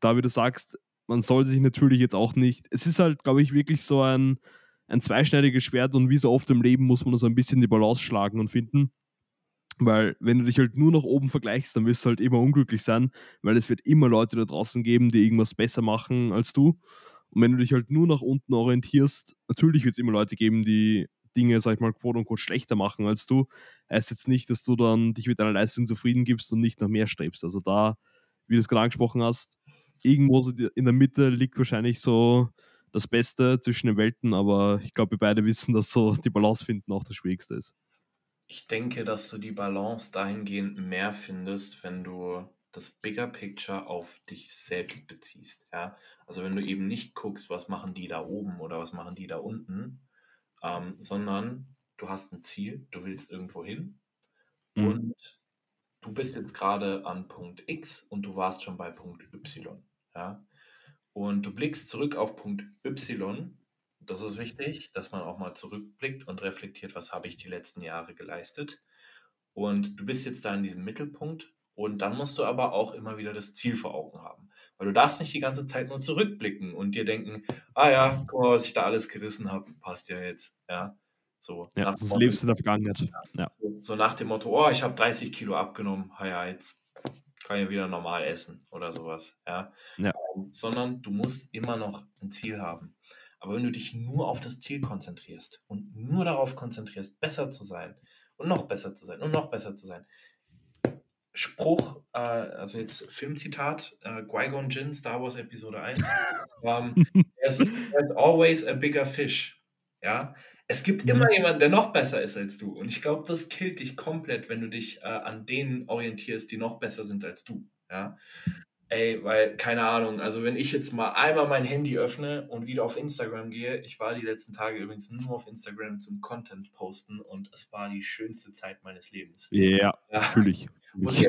da, wie du sagst, man soll sich natürlich jetzt auch nicht, es ist halt, glaube ich, wirklich so ein, ein zweischneidiges Schwert und wie so oft im Leben muss man so ein bisschen die Balance schlagen und finden. Weil wenn du dich halt nur nach oben vergleichst, dann wirst du halt immer unglücklich sein, weil es wird immer Leute da draußen geben, die irgendwas besser machen als du. Und wenn du dich halt nur nach unten orientierst, natürlich wird es immer Leute geben, die Dinge, sag ich mal, quote unquote schlechter machen als du. Heißt jetzt nicht, dass du dann dich mit deiner Leistung zufrieden gibst und nicht nach mehr strebst. Also da, wie du es gerade angesprochen hast, irgendwo in der Mitte liegt wahrscheinlich so das Beste zwischen den Welten, aber ich glaube, wir beide wissen, dass so die Balance finden auch das Schwierigste ist. Ich denke, dass du die Balance dahingehend mehr findest, wenn du das Bigger Picture auf dich selbst beziehst. Ja? Also wenn du eben nicht guckst, was machen die da oben oder was machen die da unten, ähm, sondern du hast ein Ziel, du willst irgendwo hin Mhm. und du bist jetzt gerade an Punkt X und du warst schon bei Punkt Y. Ja? Und du blickst zurück auf Punkt Y. Das ist wichtig, dass man auch mal zurückblickt und reflektiert, was habe ich die letzten Jahre geleistet. Und du bist jetzt da in diesem Mittelpunkt und dann musst du aber auch immer wieder das Ziel vor Augen haben. Weil du darfst nicht die ganze Zeit nur zurückblicken und dir denken, ah ja, guck mal, was ich da alles gerissen habe, passt ja jetzt. Ja, so. Ja, das Motto- lebst du in der Vergangenheit. Ja. so, so nach dem Motto, oh, ich habe 30 Kilo abgenommen, ha ja, jetzt kann ich wieder normal essen oder sowas. Ja? Ja. Ähm, sondern du musst immer noch ein Ziel haben. Aber wenn du dich nur auf das Ziel konzentrierst und nur darauf konzentrierst, besser zu sein und noch besser zu sein und noch besser zu sein. Spruch, äh, also jetzt Filmzitat, äh, Qui-Gon Jinn, Star Wars Episode 1. ähm, there's, there's always a bigger fish. Ja, es gibt Mhm. immer jemanden, der noch besser ist als du. Und ich glaube, das killt dich komplett, wenn du dich äh, an denen orientierst, die noch besser sind als du. Ja, Ey, weil, keine Ahnung, also wenn ich jetzt mal einmal mein Handy öffne und wieder auf Instagram gehe, ich war die letzten Tage übrigens nur auf Instagram zum Content posten und es war die schönste Zeit meines Lebens. Ja, ja. fühle ich. ich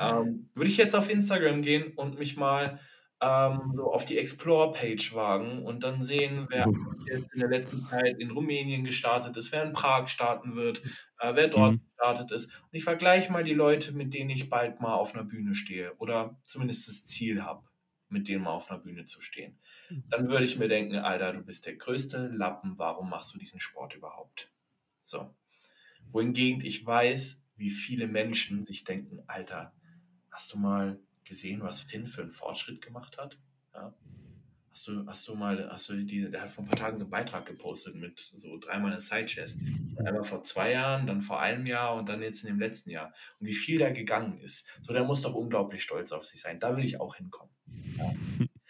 ähm, würde ich jetzt auf Instagram gehen und mich mal ähm, so auf die Explore-Page wagen und dann sehen, wer jetzt in der letzten Zeit in Rumänien gestartet ist, wer in Prag starten wird, äh, wer dort mhm. gestartet ist. Und ich vergleiche mal die Leute, mit denen ich bald mal auf einer Bühne stehe oder zumindest das Ziel habe, mit denen mal auf einer Bühne zu stehen. Mhm. Dann würde ich mir denken, Alter, du bist der größte Lappen, warum machst du diesen Sport überhaupt? So. Wohingegen ich weiß, wie viele Menschen sich denken, Alter, hast du mal gesehen, was Finn für einen Fortschritt gemacht hat? Ja. Hast du, hast du mal, hast du die, der hat vor ein paar Tagen so einen Beitrag gepostet mit so dreimal eine Sidechest. Einmal vor zwei Jahren, dann vor einem Jahr und dann jetzt in dem letzten Jahr. Und wie viel da gegangen ist. So, der muss doch unglaublich stolz auf sich sein. Da will ich auch hinkommen. Ja.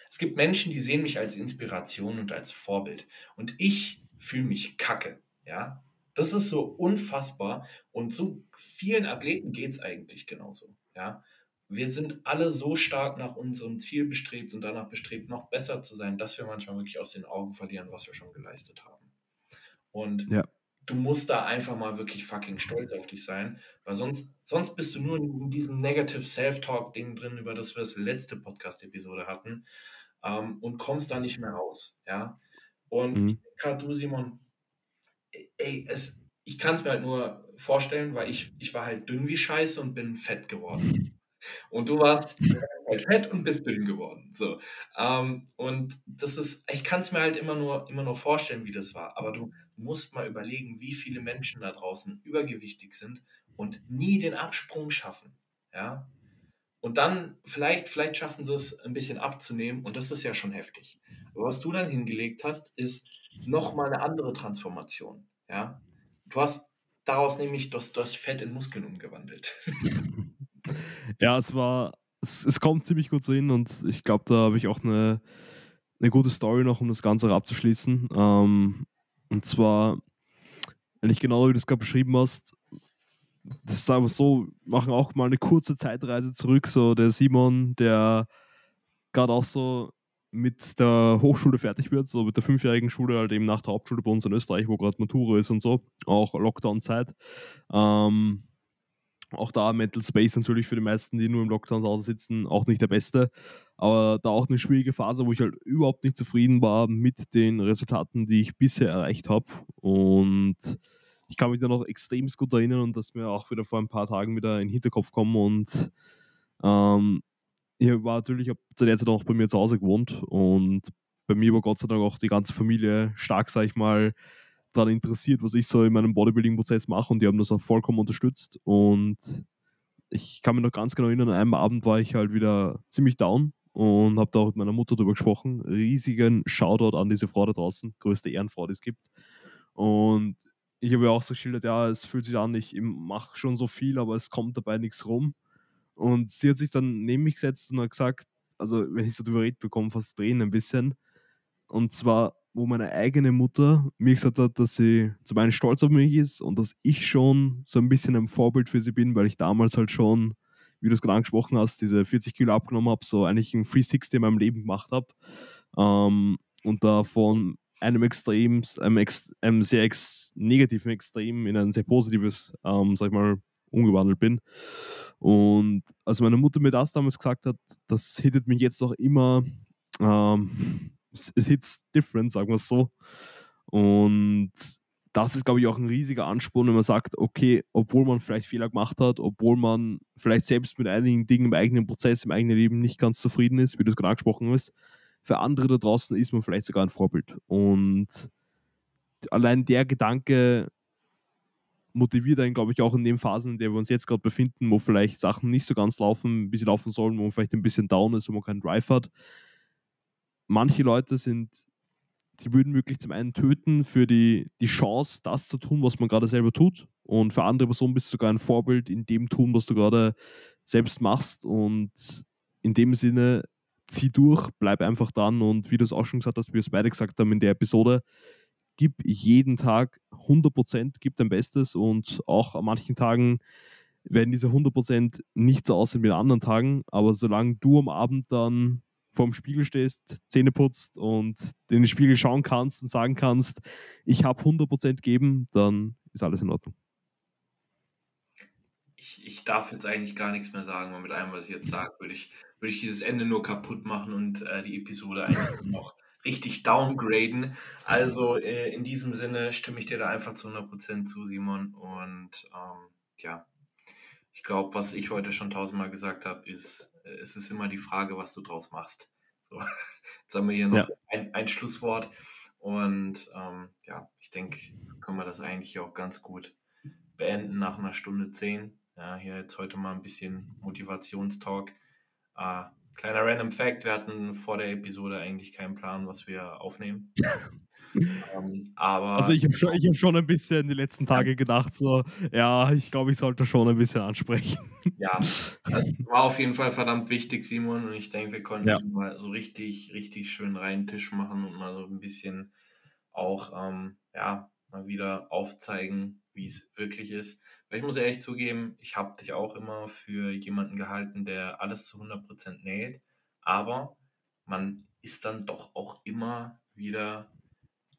Es gibt Menschen, die sehen mich als Inspiration und als Vorbild. Und ich fühle mich kacke. Ja. Das ist so unfassbar. Und so vielen Athleten geht es eigentlich genauso. Ja wir sind alle so stark nach unserem Ziel bestrebt und danach bestrebt, noch besser zu sein, dass wir manchmal wirklich aus den Augen verlieren, was wir schon geleistet haben. Und ja. du musst da einfach mal wirklich fucking stolz auf dich sein, weil sonst, sonst bist du nur in diesem Negative Self-Talk-Ding drin, über das wir das letzte Podcast-Episode hatten, ähm, und kommst da nicht mehr raus. Ja. Und mhm. gerade du, Simon, ey, es, ich kann es mir halt nur vorstellen, weil ich, ich war halt dünn wie Scheiße und bin fett geworden. Und du warst halt fett und bist dünn geworden. So. Ähm, und das ist, ich kann es mir halt immer nur, immer nur vorstellen, wie das war. Aber du musst mal überlegen, wie viele Menschen da draußen übergewichtig sind und nie den Absprung schaffen. Ja. Und dann, vielleicht, vielleicht schaffen sie es ein bisschen abzunehmen und das ist ja schon heftig. Aber was du dann hingelegt hast, ist nochmal eine andere Transformation. Ja. Du hast daraus nämlich das, das Fett in Muskeln umgewandelt. Ja, es war, es, es kommt ziemlich gut so hin und ich glaube, da habe ich auch eine, eine gute Story noch, um das Ganze abzuschließen. Ähm, und zwar, wenn ich genau wie du es gerade beschrieben hast, das ist einfach so, machen auch mal eine kurze Zeitreise zurück. So der Simon, der gerade auch so mit der Hochschule fertig wird, so mit der fünfjährigen Schule, halt eben nach der Hauptschule bei uns in Österreich, wo gerade Matura ist und so, auch Lockdown-Zeit. Ähm, auch da Mental Space natürlich für die meisten, die nur im Lockdown zu Hause sitzen, auch nicht der beste. Aber da auch eine schwierige Phase, wo ich halt überhaupt nicht zufrieden war mit den Resultaten, die ich bisher erreicht habe. Und ich kann mich da noch extrem gut erinnern und das mir auch wieder vor ein paar Tagen wieder in den Hinterkopf kommen. Und ähm, ich war natürlich zu der Zeit auch bei mir zu Hause gewohnt und bei mir war Gott sei Dank auch die ganze Familie stark, sag ich mal, daran interessiert, was ich so in meinem Bodybuilding-Prozess mache und die haben das auch vollkommen unterstützt. Und ich kann mich noch ganz genau erinnern, an einem Abend war ich halt wieder ziemlich down und habe da auch mit meiner Mutter darüber gesprochen. Riesigen Shoutout an diese Frau da draußen, größte Ehrenfrau, die es gibt. Und ich habe ja auch so geschildert, ja, es fühlt sich an, ich mache schon so viel, aber es kommt dabei nichts rum. Und sie hat sich dann neben mich gesetzt und hat gesagt, also wenn ich so drüber rede, bekomme fast Tränen ein bisschen. Und zwar wo meine eigene Mutter mir gesagt hat, dass sie zum einen stolz auf mich ist und dass ich schon so ein bisschen ein Vorbild für sie bin, weil ich damals halt schon, wie du es gerade angesprochen hast, diese 40 Kilo abgenommen habe, so eigentlich ein 360 in meinem Leben gemacht habe ähm, und da von einem Extrem, einem, ex, einem sehr ex negativen Extrem in ein sehr positives, ähm, sag ich mal, umgewandelt bin. Und als meine Mutter mir das damals gesagt hat, das hittet mich jetzt auch immer ähm, es hits different, sagen wir es so. Und das ist, glaube ich, auch ein riesiger Ansporn, wenn man sagt, okay, obwohl man vielleicht Fehler gemacht hat, obwohl man vielleicht selbst mit einigen Dingen im eigenen Prozess, im eigenen Leben nicht ganz zufrieden ist, wie du es gerade angesprochen hast, für andere da draußen ist man vielleicht sogar ein Vorbild. Und allein der Gedanke motiviert einen, glaube ich, auch in den Phasen, in denen wir uns jetzt gerade befinden, wo vielleicht Sachen nicht so ganz laufen, wie sie laufen sollen, wo man vielleicht ein bisschen down ist, wo man keinen Drive hat manche Leute sind, die würden wirklich zum einen töten für die, die Chance, das zu tun, was man gerade selber tut. Und für andere Personen bist du sogar ein Vorbild in dem tun, was du gerade selbst machst. Und in dem Sinne, zieh durch, bleib einfach dran. Und wie du es auch schon gesagt hast, wie wir es beide gesagt haben in der Episode, gib jeden Tag 100%, gib dein Bestes. Und auch an manchen Tagen werden diese 100% nicht so aussehen wie an anderen Tagen, aber solange du am Abend dann vorm Spiegel stehst, Zähne putzt und in den Spiegel schauen kannst und sagen kannst, ich habe 100% gegeben, dann ist alles in Ordnung. Ich, ich darf jetzt eigentlich gar nichts mehr sagen, weil mit allem, was ich jetzt sage, würde ich, würde ich dieses Ende nur kaputt machen und äh, die Episode eigentlich noch richtig downgraden. Also äh, in diesem Sinne stimme ich dir da einfach zu 100% zu, Simon. Und ähm, ja, ich glaube, was ich heute schon tausendmal gesagt habe, ist, es ist immer die Frage, was du draus machst. So, jetzt haben wir hier noch ja. ein, ein, Schlusswort. Und ähm, ja, ich denke, so können wir das eigentlich auch ganz gut beenden nach einer Stunde zehn. Ja, hier jetzt heute mal ein bisschen Motivationstalk. Äh, kleiner Random Fact: Wir hatten vor der Episode eigentlich keinen Plan, was wir aufnehmen. ähm, aber also ich habe schon, hab schon ein bisschen die letzten Tage gedacht, so, ja, ich glaube, ich sollte schon ein bisschen ansprechen. Ja, das war auf jeden Fall verdammt wichtig, Simon. Und ich denke, wir konnten ja. mal so richtig, richtig schön reinen Tisch machen und mal so ein bisschen auch, ähm, ja, mal wieder aufzeigen, wie es wirklich ist. Weil ich muss ehrlich zugeben, ich habe dich auch immer für jemanden gehalten, der alles zu 100% näht. Aber man ist dann doch auch immer wieder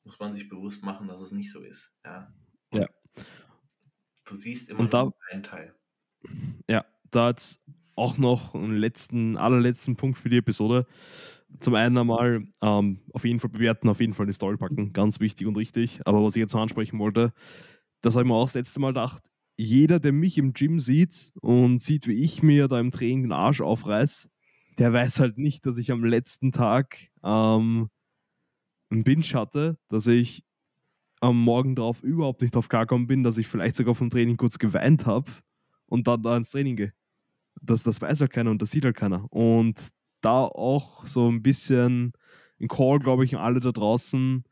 muss man sich bewusst machen, dass es nicht so ist. Ja. ja. Du siehst immer da, nur einen Teil. Ja, da jetzt auch noch einen letzten, allerletzten Punkt für die Episode. Zum einen einmal ähm, auf jeden Fall bewerten, auf jeden Fall eine Story packen, ganz wichtig und richtig. Aber was ich jetzt noch ansprechen wollte, das habe ich mir auch das letzte Mal gedacht, jeder, der mich im Gym sieht und sieht, wie ich mir da im Training den Arsch aufreiß, der weiß halt nicht, dass ich am letzten Tag ähm, einen Binge hatte, dass ich am Morgen darauf überhaupt nicht drauf klarkommen bin, dass ich vielleicht sogar vom Training kurz geweint habe und dann da ins Training gehe. Das, das weiß halt keiner und das sieht halt keiner. Und da auch so ein bisschen ein Call, glaube ich, an alle da draußen.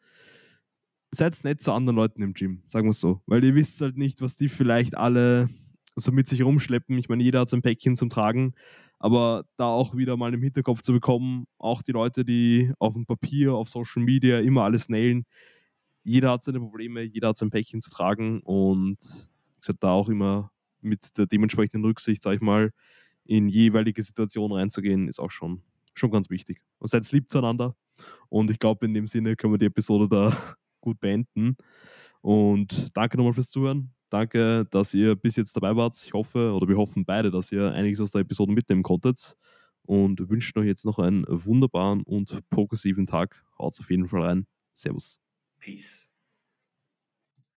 Seid nett zu anderen Leuten im Gym, sagen wir es so. Weil ihr wisst halt nicht, was die vielleicht alle so mit sich rumschleppen. Ich meine, jeder hat sein Päckchen zum Tragen. Aber da auch wieder mal im Hinterkopf zu bekommen, auch die Leute, die auf dem Papier, auf Social Media immer alles nailen, jeder hat seine Probleme, jeder hat sein Päckchen zu tragen und gesagt, da auch immer mit der dementsprechenden Rücksicht, sag ich mal, in jeweilige Situationen reinzugehen, ist auch schon, schon ganz wichtig. Und seid lieb zueinander und ich glaube, in dem Sinne können wir die Episode da gut beenden. Und danke nochmal fürs Zuhören. Danke, dass ihr bis jetzt dabei wart. Ich hoffe, oder wir hoffen beide, dass ihr einiges aus der Episode mitnehmen konntet. Und wünschen euch jetzt noch einen wunderbaren und progressiven Tag. Haut auf jeden Fall rein. Servus. Peace.